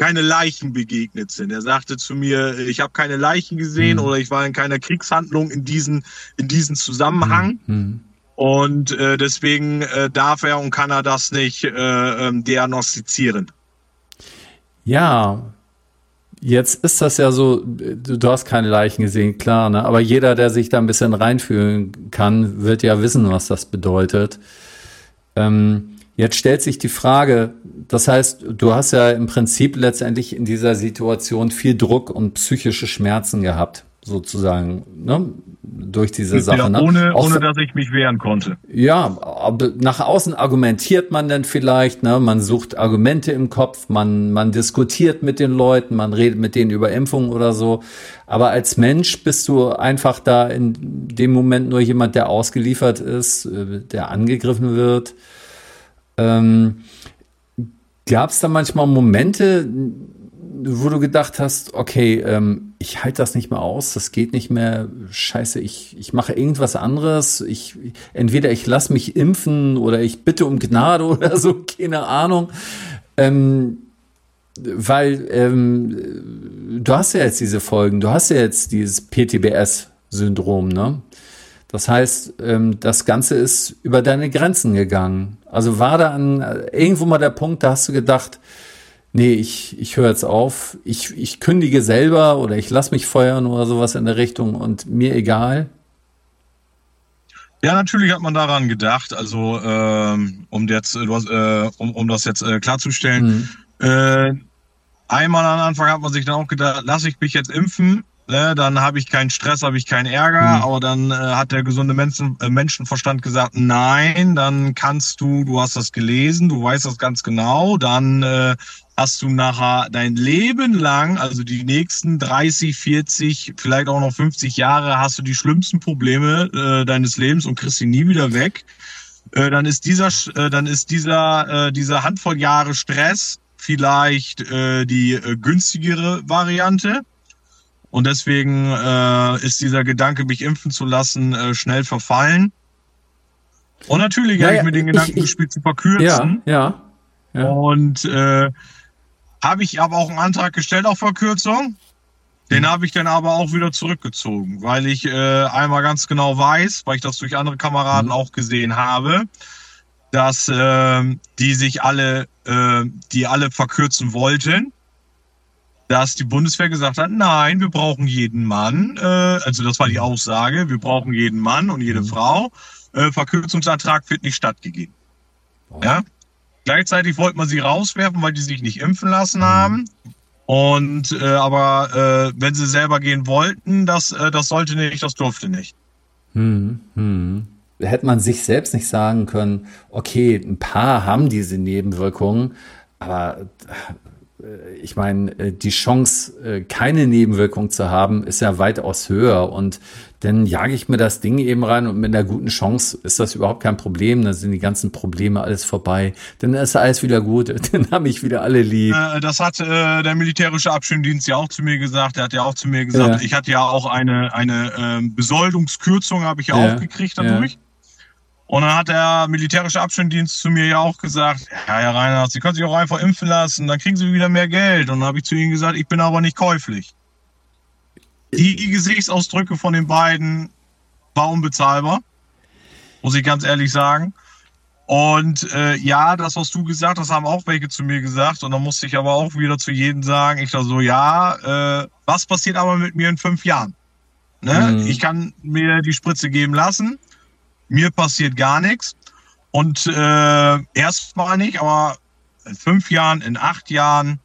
keine Leichen begegnet sind. Er sagte zu mir, ich habe keine Leichen gesehen mhm. oder ich war in keiner Kriegshandlung in diesen in diesen Zusammenhang. Mhm. Und äh, deswegen äh, darf er und kann er das nicht äh, ähm, diagnostizieren. Ja, jetzt ist das ja so, du, du hast keine Leichen gesehen, klar, ne? aber jeder, der sich da ein bisschen reinfühlen kann, wird ja wissen, was das bedeutet. Ähm, Jetzt stellt sich die Frage, das heißt, du hast ja im Prinzip letztendlich in dieser Situation viel Druck und psychische Schmerzen gehabt, sozusagen, ne? durch diese ja, Sache. Ne? Ohne, ohne dass ich mich wehren konnte. Ja, aber nach außen argumentiert man dann vielleicht, ne? man sucht Argumente im Kopf, man, man diskutiert mit den Leuten, man redet mit denen über Impfungen oder so. Aber als Mensch bist du einfach da in dem Moment nur jemand, der ausgeliefert ist, äh, der angegriffen wird ähm, Gab es da manchmal Momente, wo du gedacht hast, okay, ähm, ich halte das nicht mehr aus, das geht nicht mehr, scheiße, ich, ich mache irgendwas anderes, ich, entweder ich lasse mich impfen oder ich bitte um Gnade oder so, keine Ahnung. Ähm, weil ähm, du hast ja jetzt diese Folgen, du hast ja jetzt dieses PTBS-Syndrom, ne? Das heißt, ähm, das Ganze ist über deine Grenzen gegangen. Also war da an, irgendwo mal der Punkt, da hast du gedacht, nee, ich, ich höre jetzt auf, ich, ich kündige selber oder ich lass mich feuern oder sowas in der Richtung und mir egal? Ja, natürlich hat man daran gedacht. Also ähm, um jetzt, äh, um, um das jetzt äh, klarzustellen, mhm. äh, einmal am Anfang hat man sich dann auch gedacht, lass ich mich jetzt impfen, ne, dann habe ich keinen Stress, habe ich keinen Ärger, mhm. aber dann äh, hat der gesunde Menschen, äh, Menschenverstand gesagt, nein, dann kannst du, du hast das gelesen, du weißt das ganz genau, dann äh, hast du nachher dein Leben lang, also die nächsten 30, 40, vielleicht auch noch 50 Jahre, hast du die schlimmsten Probleme äh, deines Lebens und kriegst sie nie wieder weg. Äh, dann ist dieser, äh, dann ist dieser, äh, dieser Handvoll Jahre Stress vielleicht äh, die äh, günstigere Variante. Und deswegen äh, ist dieser Gedanke, mich impfen zu lassen, äh, schnell verfallen. Und natürlich ja, habe ich mir den Gedanken ich, gespielt zu verkürzen. Ja, ja. ja. Und äh, habe ich aber auch einen Antrag gestellt auf Verkürzung. Den habe ich dann aber auch wieder zurückgezogen, weil ich äh, einmal ganz genau weiß, weil ich das durch andere Kameraden mhm. auch gesehen habe, dass äh, die sich alle, äh, die alle verkürzen wollten dass die Bundeswehr gesagt hat, nein, wir brauchen jeden Mann. Äh, also das war die Aussage, wir brauchen jeden Mann und jede mhm. Frau. Äh, Verkürzungsantrag wird nicht stattgegeben. Oh. Ja? Gleichzeitig wollte man sie rauswerfen, weil die sich nicht impfen lassen haben. Und äh, aber äh, wenn sie selber gehen wollten, das, äh, das sollte nicht, das durfte nicht. Hm, hm. Hätte man sich selbst nicht sagen können, okay, ein paar haben diese Nebenwirkungen, aber äh, ich meine, äh, die Chance, äh, keine Nebenwirkung zu haben, ist ja weitaus höher. Und dann jage ich mir das Ding eben rein und mit einer guten Chance ist das überhaupt kein Problem. Dann sind die ganzen Probleme alles vorbei. Dann ist alles wieder gut. Dann habe ich wieder alle lieb. Das hat äh, der militärische Abschirmdienst ja auch zu mir gesagt. Der hat ja auch zu mir gesagt, ja. ich hatte ja auch eine, eine ähm, Besoldungskürzung, habe ich ja, ja auch gekriegt dadurch. Ja. Und dann hat der militärische Abschnittdienst zu mir ja auch gesagt, ja, Herr Reinhardt, Sie können sich auch einfach impfen lassen, dann kriegen Sie wieder mehr Geld. Und dann habe ich zu Ihnen gesagt, ich bin aber nicht käuflich. Die Gesichtsausdrücke von den beiden war unbezahlbar, muss ich ganz ehrlich sagen. Und äh, ja, das, was du gesagt hast, haben auch welche zu mir gesagt. Und dann musste ich aber auch wieder zu jedem sagen, ich da so, ja, äh, was passiert aber mit mir in fünf Jahren? Ne? Mhm. Ich kann mir die Spritze geben lassen mir passiert gar nichts. Und äh, erstmal nicht, aber in fünf Jahren, in acht Jahren,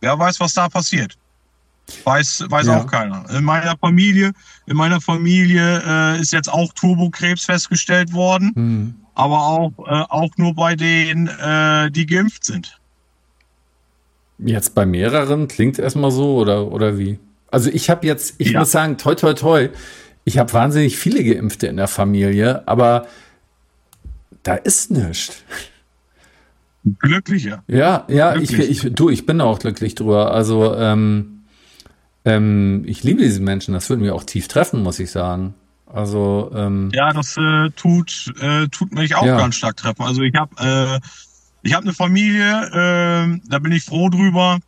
wer weiß, was da passiert. Weiß, weiß ja. auch keiner. In meiner Familie, in meiner Familie äh, ist jetzt auch Turbokrebs festgestellt worden, hm. aber auch, äh, auch nur bei denen, äh, die geimpft sind. Jetzt bei mehreren klingt erstmal so oder, oder wie? Also ich habe jetzt, ich ja. muss sagen, toi toi toi, ich habe wahnsinnig viele Geimpfte in der Familie, aber da ist nichts. Glücklicher. Ja, ja, Glücklich. ich, ich, du, ich bin auch glücklich drüber. Also, ähm, ähm, ich liebe diese Menschen. Das würde mir auch tief treffen, muss ich sagen. Also, ähm, ja, das äh, tut, äh, tut mich auch ja. ganz stark treffen. Also, ich habe äh, ich habe eine Familie, äh, da bin ich froh drüber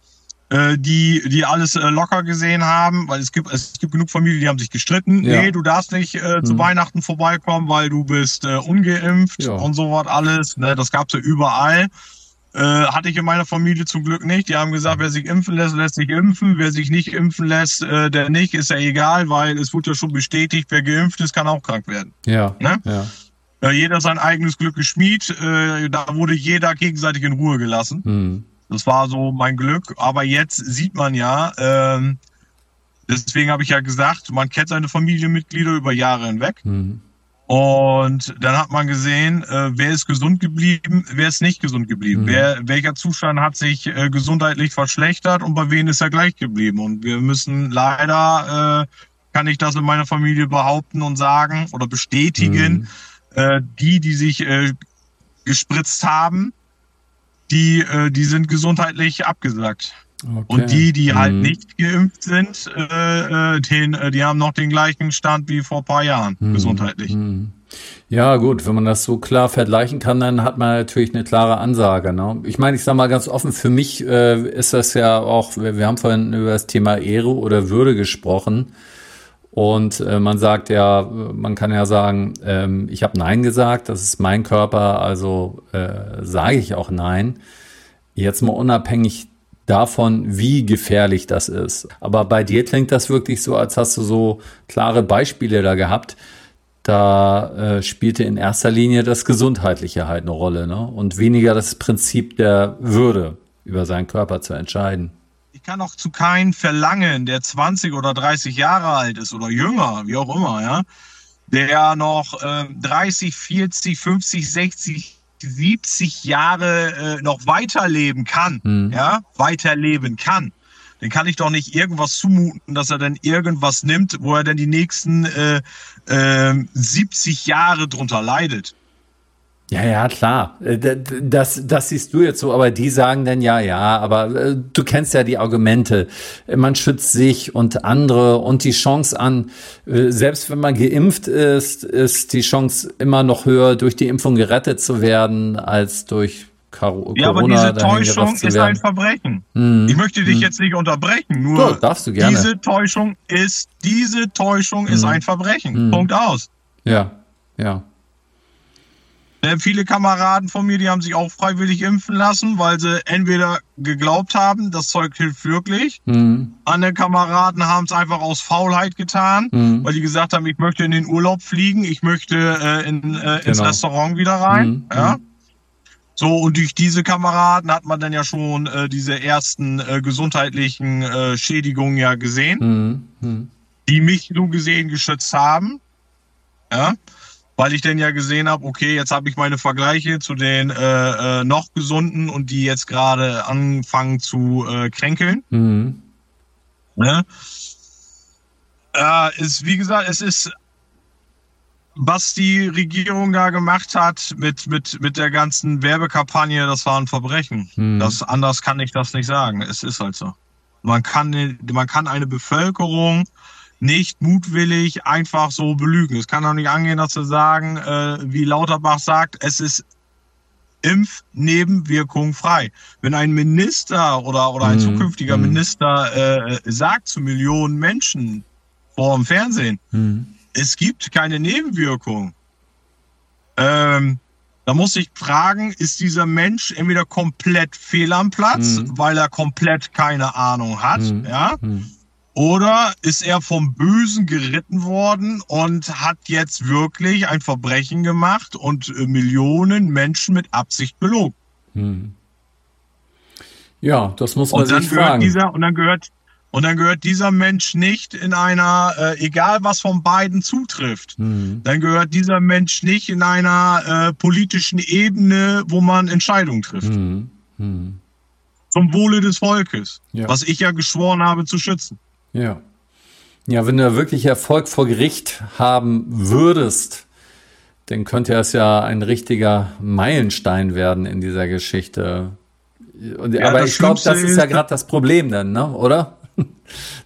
äh, die, die alles äh, locker gesehen haben, weil es gibt, es gibt genug Familien, die haben sich gestritten. Ja. Nee, du darfst nicht äh, hm. zu Weihnachten vorbeikommen, weil du bist äh, ungeimpft ja. und so was alles. Ne, das gab's ja überall. Äh, hatte ich in meiner Familie zum Glück nicht. Die haben gesagt, wer sich impfen lässt, lässt sich impfen. Wer sich nicht impfen lässt, äh, der nicht, ist ja egal, weil es wurde ja schon bestätigt, wer geimpft ist, kann auch krank werden. Ja. Ne? ja. Äh, jeder sein eigenes Glück geschmied. Äh, da wurde jeder gegenseitig in Ruhe gelassen. Hm. Das war so mein Glück. Aber jetzt sieht man ja, ähm, deswegen habe ich ja gesagt, man kennt seine Familienmitglieder über Jahre hinweg. Mhm. Und dann hat man gesehen, äh, wer ist gesund geblieben, wer ist nicht gesund geblieben, mhm. wer, welcher Zustand hat sich äh, gesundheitlich verschlechtert und bei wem ist er gleich geblieben. Und wir müssen leider, äh, kann ich das in meiner Familie behaupten und sagen oder bestätigen, mhm. äh, die, die sich äh, gespritzt haben, die, äh, die sind gesundheitlich abgesagt. Okay. Und die, die halt mhm. nicht geimpft sind, äh, äh, den, äh, die haben noch den gleichen Stand wie vor paar Jahren, mhm. gesundheitlich. Mhm. Ja, gut, wenn man das so klar vergleichen kann, dann hat man natürlich eine klare Ansage. Ne? Ich meine, ich sage mal ganz offen, für mich äh, ist das ja auch, wir, wir haben vorhin über das Thema Ehre oder Würde gesprochen. Und äh, man sagt ja, man kann ja sagen, ähm, ich habe Nein gesagt, das ist mein Körper, also äh, sage ich auch Nein. Jetzt mal unabhängig davon, wie gefährlich das ist. Aber bei dir klingt das wirklich so, als hast du so klare Beispiele da gehabt. Da äh, spielte in erster Linie das Gesundheitliche halt eine Rolle ne? und weniger das Prinzip der Würde, über seinen Körper zu entscheiden ich kann auch zu keinem verlangen, der 20 oder 30 Jahre alt ist oder jünger, wie auch immer, ja, der noch äh, 30, 40, 50, 60, 70 Jahre äh, noch weiterleben kann, mhm. ja, weiterleben kann. Den kann ich doch nicht irgendwas zumuten, dass er dann irgendwas nimmt, wo er dann die nächsten äh, äh, 70 Jahre drunter leidet. Ja, ja, klar. Äh, das, das siehst du jetzt so, aber die sagen dann ja, ja, aber äh, du kennst ja die Argumente. Man schützt sich und andere und die Chance an, äh, selbst wenn man geimpft ist, ist die Chance immer noch höher, durch die Impfung gerettet zu werden, als durch Karo ja, Corona. Ja, aber diese Täuschung ist ein Verbrechen. Hm. Ich möchte dich hm. jetzt nicht unterbrechen, nur so, darfst du gerne. diese Täuschung ist, diese Täuschung hm. ist ein Verbrechen. Hm. Punkt aus. Ja, ja. Äh, viele Kameraden von mir, die haben sich auch freiwillig impfen lassen, weil sie entweder geglaubt haben, das Zeug hilft wirklich. Mhm. Andere Kameraden haben es einfach aus Faulheit getan, mhm. weil die gesagt haben, ich möchte in den Urlaub fliegen, ich möchte äh, in, äh, ins genau. Restaurant wieder rein. Mhm. Ja. So, und durch diese Kameraden hat man dann ja schon äh, diese ersten äh, gesundheitlichen äh, Schädigungen ja gesehen, Mhm. Mhm. die mich so gesehen geschützt haben. Ja, weil ich dann ja gesehen habe, okay, jetzt habe ich meine Vergleiche zu den äh, äh, noch gesunden und die jetzt gerade anfangen zu äh, kränkeln. Mhm. Ne? Äh, ist, wie gesagt, es ist, was die Regierung da gemacht hat mit, mit, mit der ganzen Werbekampagne, das war ein Verbrechen. Mhm. Das, anders kann ich das nicht sagen. Es ist halt so. Man kann, man kann eine Bevölkerung nicht mutwillig einfach so belügen. Es kann doch nicht angehen, dass sie sagen, äh, wie Lauterbach sagt, es ist Impfnebenwirkung frei. Wenn ein Minister oder, oder ein Mhm. zukünftiger Mhm. Minister äh, sagt zu Millionen Menschen vor dem Fernsehen, Mhm. es gibt keine Nebenwirkung, ähm, da muss ich fragen, ist dieser Mensch entweder komplett fehl am Platz, Mhm. weil er komplett keine Ahnung hat, Mhm. ja, Mhm. Oder ist er vom Bösen geritten worden und hat jetzt wirklich ein Verbrechen gemacht und äh, Millionen Menschen mit Absicht belogen? Mhm. Ja, das muss man Und dann sich gehört fragen. dieser und dann gehört und dann gehört dieser Mensch nicht in einer, äh, egal was von beiden zutrifft, Mhm. dann gehört dieser Mensch nicht in einer äh, politischen Ebene, wo man Entscheidungen trifft. Mhm. Mhm. Zum Wohle des Volkes, Ja. was ich ja geschworen habe zu schützen. Ja. Ja, wenn du wirklich Erfolg vor Gericht haben würdest, dann könnte es ja ein richtiger Meilenstein werden in dieser Geschichte. Und, Ja, aber ich glaube, das ist ja gerade das Problem dann, ne? oder?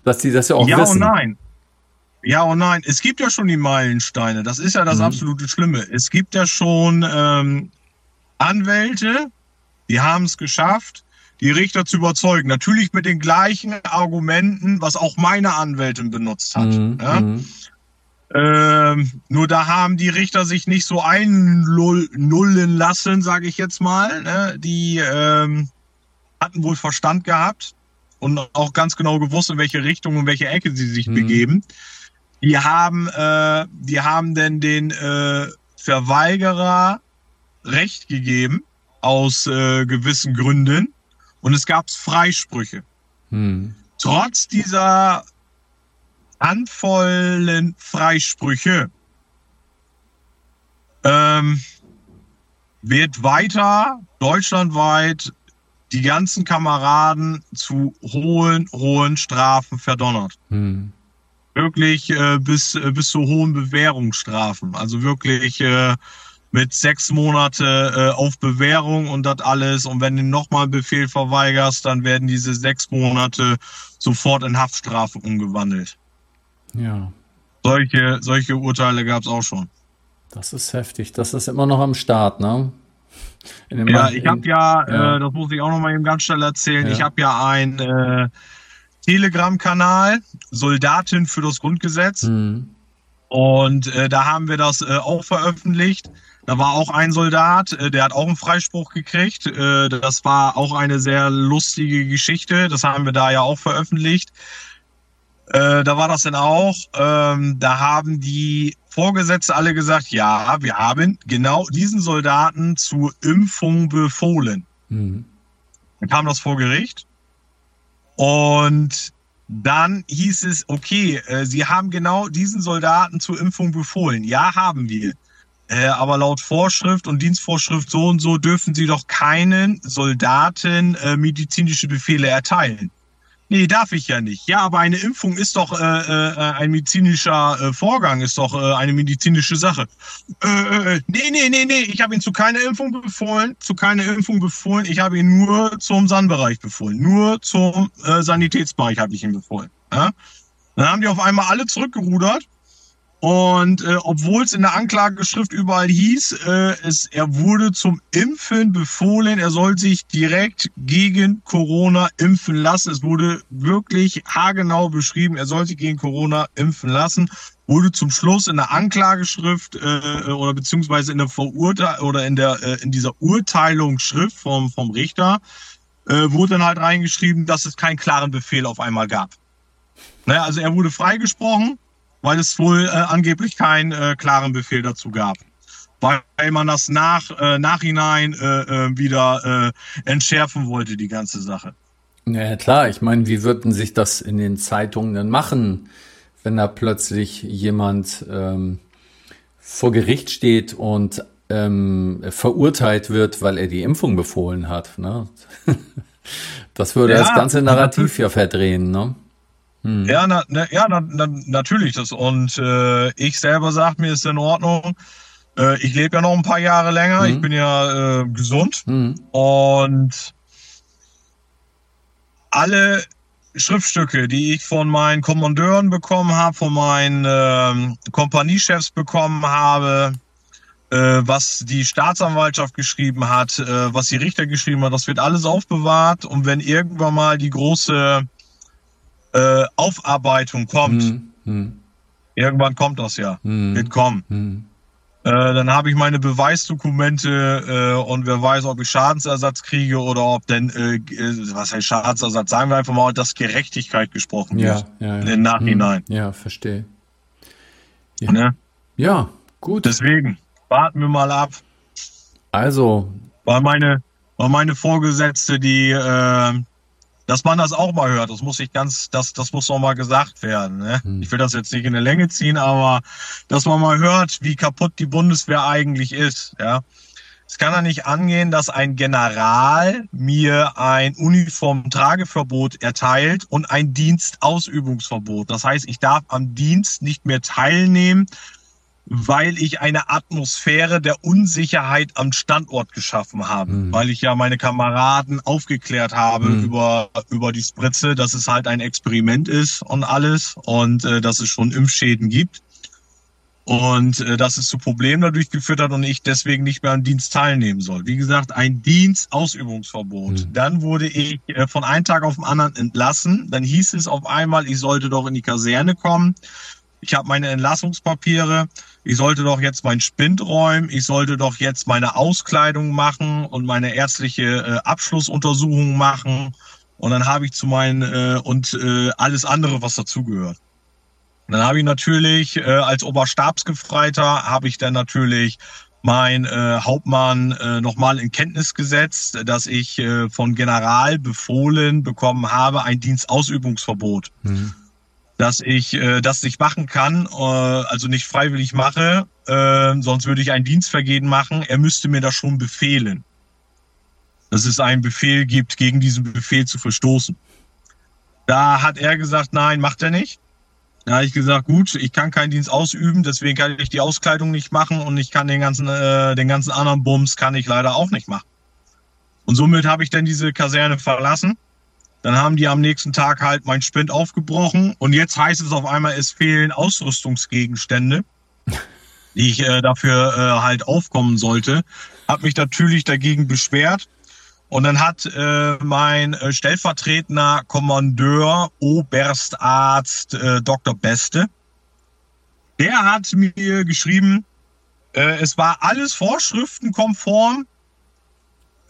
Dass die das ja auch ja wissen. und nein. Ja und nein. Es gibt ja schon die Meilensteine. Das ist ja das Mhm. absolute Schlimme. Es gibt ja schon ähm, Anwälte, die haben es geschafft, die Richter zu überzeugen. Natürlich mit den gleichen Argumenten, was auch meine Anwältin benutzt hat. Mhm. Ja? Mhm. Ähm, nur da haben die Richter sich nicht so einnullen lassen, sage ich jetzt mal. Ne? Die ähm, hatten wohl Verstand gehabt und auch ganz genau gewusst, in welche Richtung und welche Ecke sie sich Mhm. begeben. Die haben, äh, die haben denn den äh, Verweigerer Recht gegeben aus äh, gewissen Gründen und es gab Freisprüche Mhm. trotz dieser handvollen Freisprüche ähm, wird weiter deutschlandweit die ganzen Kameraden zu hohen, hohen Strafen verdonnert. Mhm. Wirklich äh, bis, äh, bis zu hohen Bewährungsstrafen. Also wirklich äh, mit sechs Monate äh, auf Bewährung und das alles. Und wenn du nochmal einen Befehl verweigerst, dann werden diese sechs Monate sofort in Haftstrafe umgewandelt. Ja, Solche, solche Urteile gab es auch schon. das ist heftig. Das ist immer noch am Start, ne? Ja, ich habe ja, ja. Äh, das muss ich auch noch mal eben ganz schnell erzählen, Ja. ich habe ja einen äh, Telegram-Kanal, Soldatin für das Grundgesetz. Mhm. Und äh, da haben wir das äh, auch veröffentlicht. Da war auch ein Soldat, äh, der hat auch einen Freispruch gekriegt. Äh, das war auch eine sehr lustige Geschichte. Das haben wir da ja auch veröffentlicht. Äh, da war das dann auch. Ähm, da haben die Vorgesetzte alle gesagt, ja, wir haben genau diesen Soldaten zur Impfung befohlen. Mhm. Dann kam das vor Gericht und dann hieß es, okay, Sie haben genau diesen Soldaten zur Impfung befohlen. Ja, haben wir. Äh, aber laut Vorschrift und Dienstvorschrift so und so dürfen Sie doch keinen Soldaten äh, medizinische Befehle erteilen. Nee, darf ich ja nicht. Ja, aber eine Impfung ist doch äh, äh, ein medizinischer äh, Vorgang, ist doch äh, eine medizinische Sache. Äh, äh, nee, nee, nee, nee, ich habe ihn zu keiner Impfung befohlen, zu keiner Impfung befohlen. Ich habe ihn nur zum Sandbereich befohlen. Nur zum äh, Sanitätsbereich habe ich ihn befohlen. Ja? Dann haben die auf einmal alle zurückgerudert. Und äh, obwohl es in der Anklageschrift überall hieß, äh, es, er wurde zum Impfen befohlen, er soll sich direkt gegen Corona impfen lassen. Es wurde wirklich haargenau beschrieben, er soll sich gegen Corona impfen lassen. Wurde zum Schluss in der Anklageschrift äh, oder beziehungsweise in der Verurteil oder in der äh, in dieser Urteilungsschrift vom vom Richter äh, wurde dann halt reingeschrieben, dass es keinen klaren Befehl auf einmal gab. Naja, also er wurde freigesprochen weil es wohl äh, angeblich keinen äh, klaren Befehl dazu gab. weil man das nach äh, nachhinein äh, äh, wieder äh, entschärfen wollte, die ganze Sache. Ja, klar, ich meine, wie würden sich das in den Zeitungen denn machen, wenn da plötzlich jemand ähm, vor Gericht steht und ähm, verurteilt wird, weil er die Impfung befohlen hat. Ne? Das würde ja, das ganze Narrativ ja verdrehen, ne? Hm. Ja, na, na, ja na, na, natürlich. Das, und äh, ich selber sage mir, ist in Ordnung. Äh, ich lebe ja noch ein paar Jahre länger. Hm. Ich bin ja äh, gesund. Hm. Und alle Schriftstücke, die ich von meinen Kommandeuren bekommen habe, von meinen äh, Kompaniechefs bekommen habe, äh, was die Staatsanwaltschaft geschrieben hat, äh, was die Richter geschrieben hat, das wird alles aufbewahrt. Und wenn irgendwann mal die große äh, Aufarbeitung kommt, hm, hm. irgendwann kommt das ja, hm. wird kommen. Hm. Äh, dann habe ich meine Beweisdokumente äh, und wer weiß, ob ich Schadensersatz kriege oder ob denn, äh, äh was heißt Schadensersatz, sagen wir einfach mal, dass Gerechtigkeit gesprochen ja, wird ja, ja. im Nachhinein. Hm, ja, verstehe. Ja. Ne? ja, gut. Deswegen, warten wir mal ab. Also. Weil meine, weil meine Vorgesetzte, die äh, dass man das auch mal hört. Das muss ich ganz, das, das muss noch mal gesagt werden. Ne? Hm. Ich will das jetzt nicht in der Länge ziehen, aber dass man mal hört, wie kaputt die Bundeswehr eigentlich ist. Ja, es kann ja nicht angehen, dass ein General mir ein Uniformtrageverbot erteilt und ein Dienstausübungsverbot. Das heißt, ich darf am Dienst nicht mehr teilnehmen weil ich eine Atmosphäre der Unsicherheit am Standort geschaffen habe, mhm. weil ich ja meine Kameraden aufgeklärt habe mhm. über über die Spritze, dass es halt ein Experiment ist und alles und äh, dass es schon Impfschäden gibt und äh, dass es zu Problemen dadurch geführt hat und ich deswegen nicht mehr am Dienst teilnehmen soll. Wie gesagt, ein Dienstausübungsverbot. Mhm. Dann wurde ich äh, von einem Tag auf den anderen entlassen. Dann hieß es auf einmal, ich sollte doch in die Kaserne kommen ich habe meine Entlassungspapiere, ich sollte doch jetzt mein Spind räumen, ich sollte doch jetzt meine Auskleidung machen und meine ärztliche äh, Abschlussuntersuchung machen. Und dann habe ich zu meinen äh, und äh, alles andere, was dazugehört. Dann habe ich natürlich äh, als Oberstabsgefreiter habe ich dann natürlich mein äh, Hauptmann äh, nochmal in Kenntnis gesetzt, dass ich äh, von General befohlen bekommen habe ein Dienstausübungsverbot. Mhm dass ich äh, das nicht machen kann, äh, also nicht freiwillig mache, äh, sonst würde ich ein Dienstvergehen machen. Er müsste mir das schon befehlen. Dass es einen Befehl gibt, gegen diesen Befehl zu verstoßen. Da hat er gesagt, nein, macht er nicht. Da habe ich gesagt, gut, ich kann keinen Dienst ausüben, deswegen kann ich die Auskleidung nicht machen und ich kann den ganzen, äh, den ganzen anderen Bums kann ich leider auch nicht machen. Und somit habe ich dann diese Kaserne verlassen dann haben die am nächsten Tag halt mein Spind aufgebrochen und jetzt heißt es auf einmal, es fehlen Ausrüstungsgegenstände, die ich äh, dafür äh, halt aufkommen sollte. Hab mich natürlich dagegen beschwert und dann hat äh, mein äh, stellvertretender Kommandeur, Oberstarzt äh, Dr. Beste, der hat mir geschrieben, äh, es war alles vorschriftenkonform.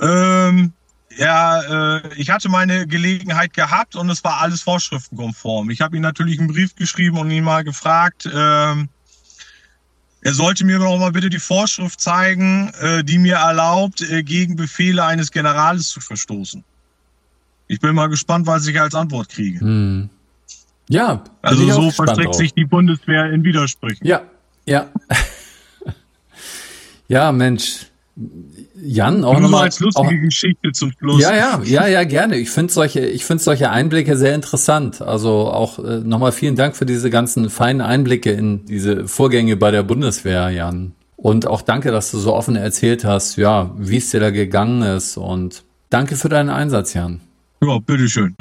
Ähm, ja, äh, ich hatte meine Gelegenheit gehabt und es war alles vorschriftenkonform. Ich habe ihm natürlich einen Brief geschrieben und ihn mal gefragt, äh, er sollte mir doch mal bitte die Vorschrift zeigen, äh, die mir erlaubt, äh, gegen Befehle eines Generals zu verstoßen. Ich bin mal gespannt, was ich als Antwort kriege. Hm. Ja, also so verstreckt sich die Bundeswehr in Widersprüchen. Ja, ja. ja, Mensch, Jan, auch nochmal als lustige auch, Geschichte zum Schluss. Ja, ja, ja, ja, gerne. Ich finde solche, ich finde solche Einblicke sehr interessant. Also auch äh, nochmal vielen Dank für diese ganzen feinen Einblicke in diese Vorgänge bei der Bundeswehr, Jan. Und auch danke, dass du so offen erzählt hast, ja, wie es dir da gegangen ist. Und danke für deinen Einsatz, Jan. Ja, bitteschön.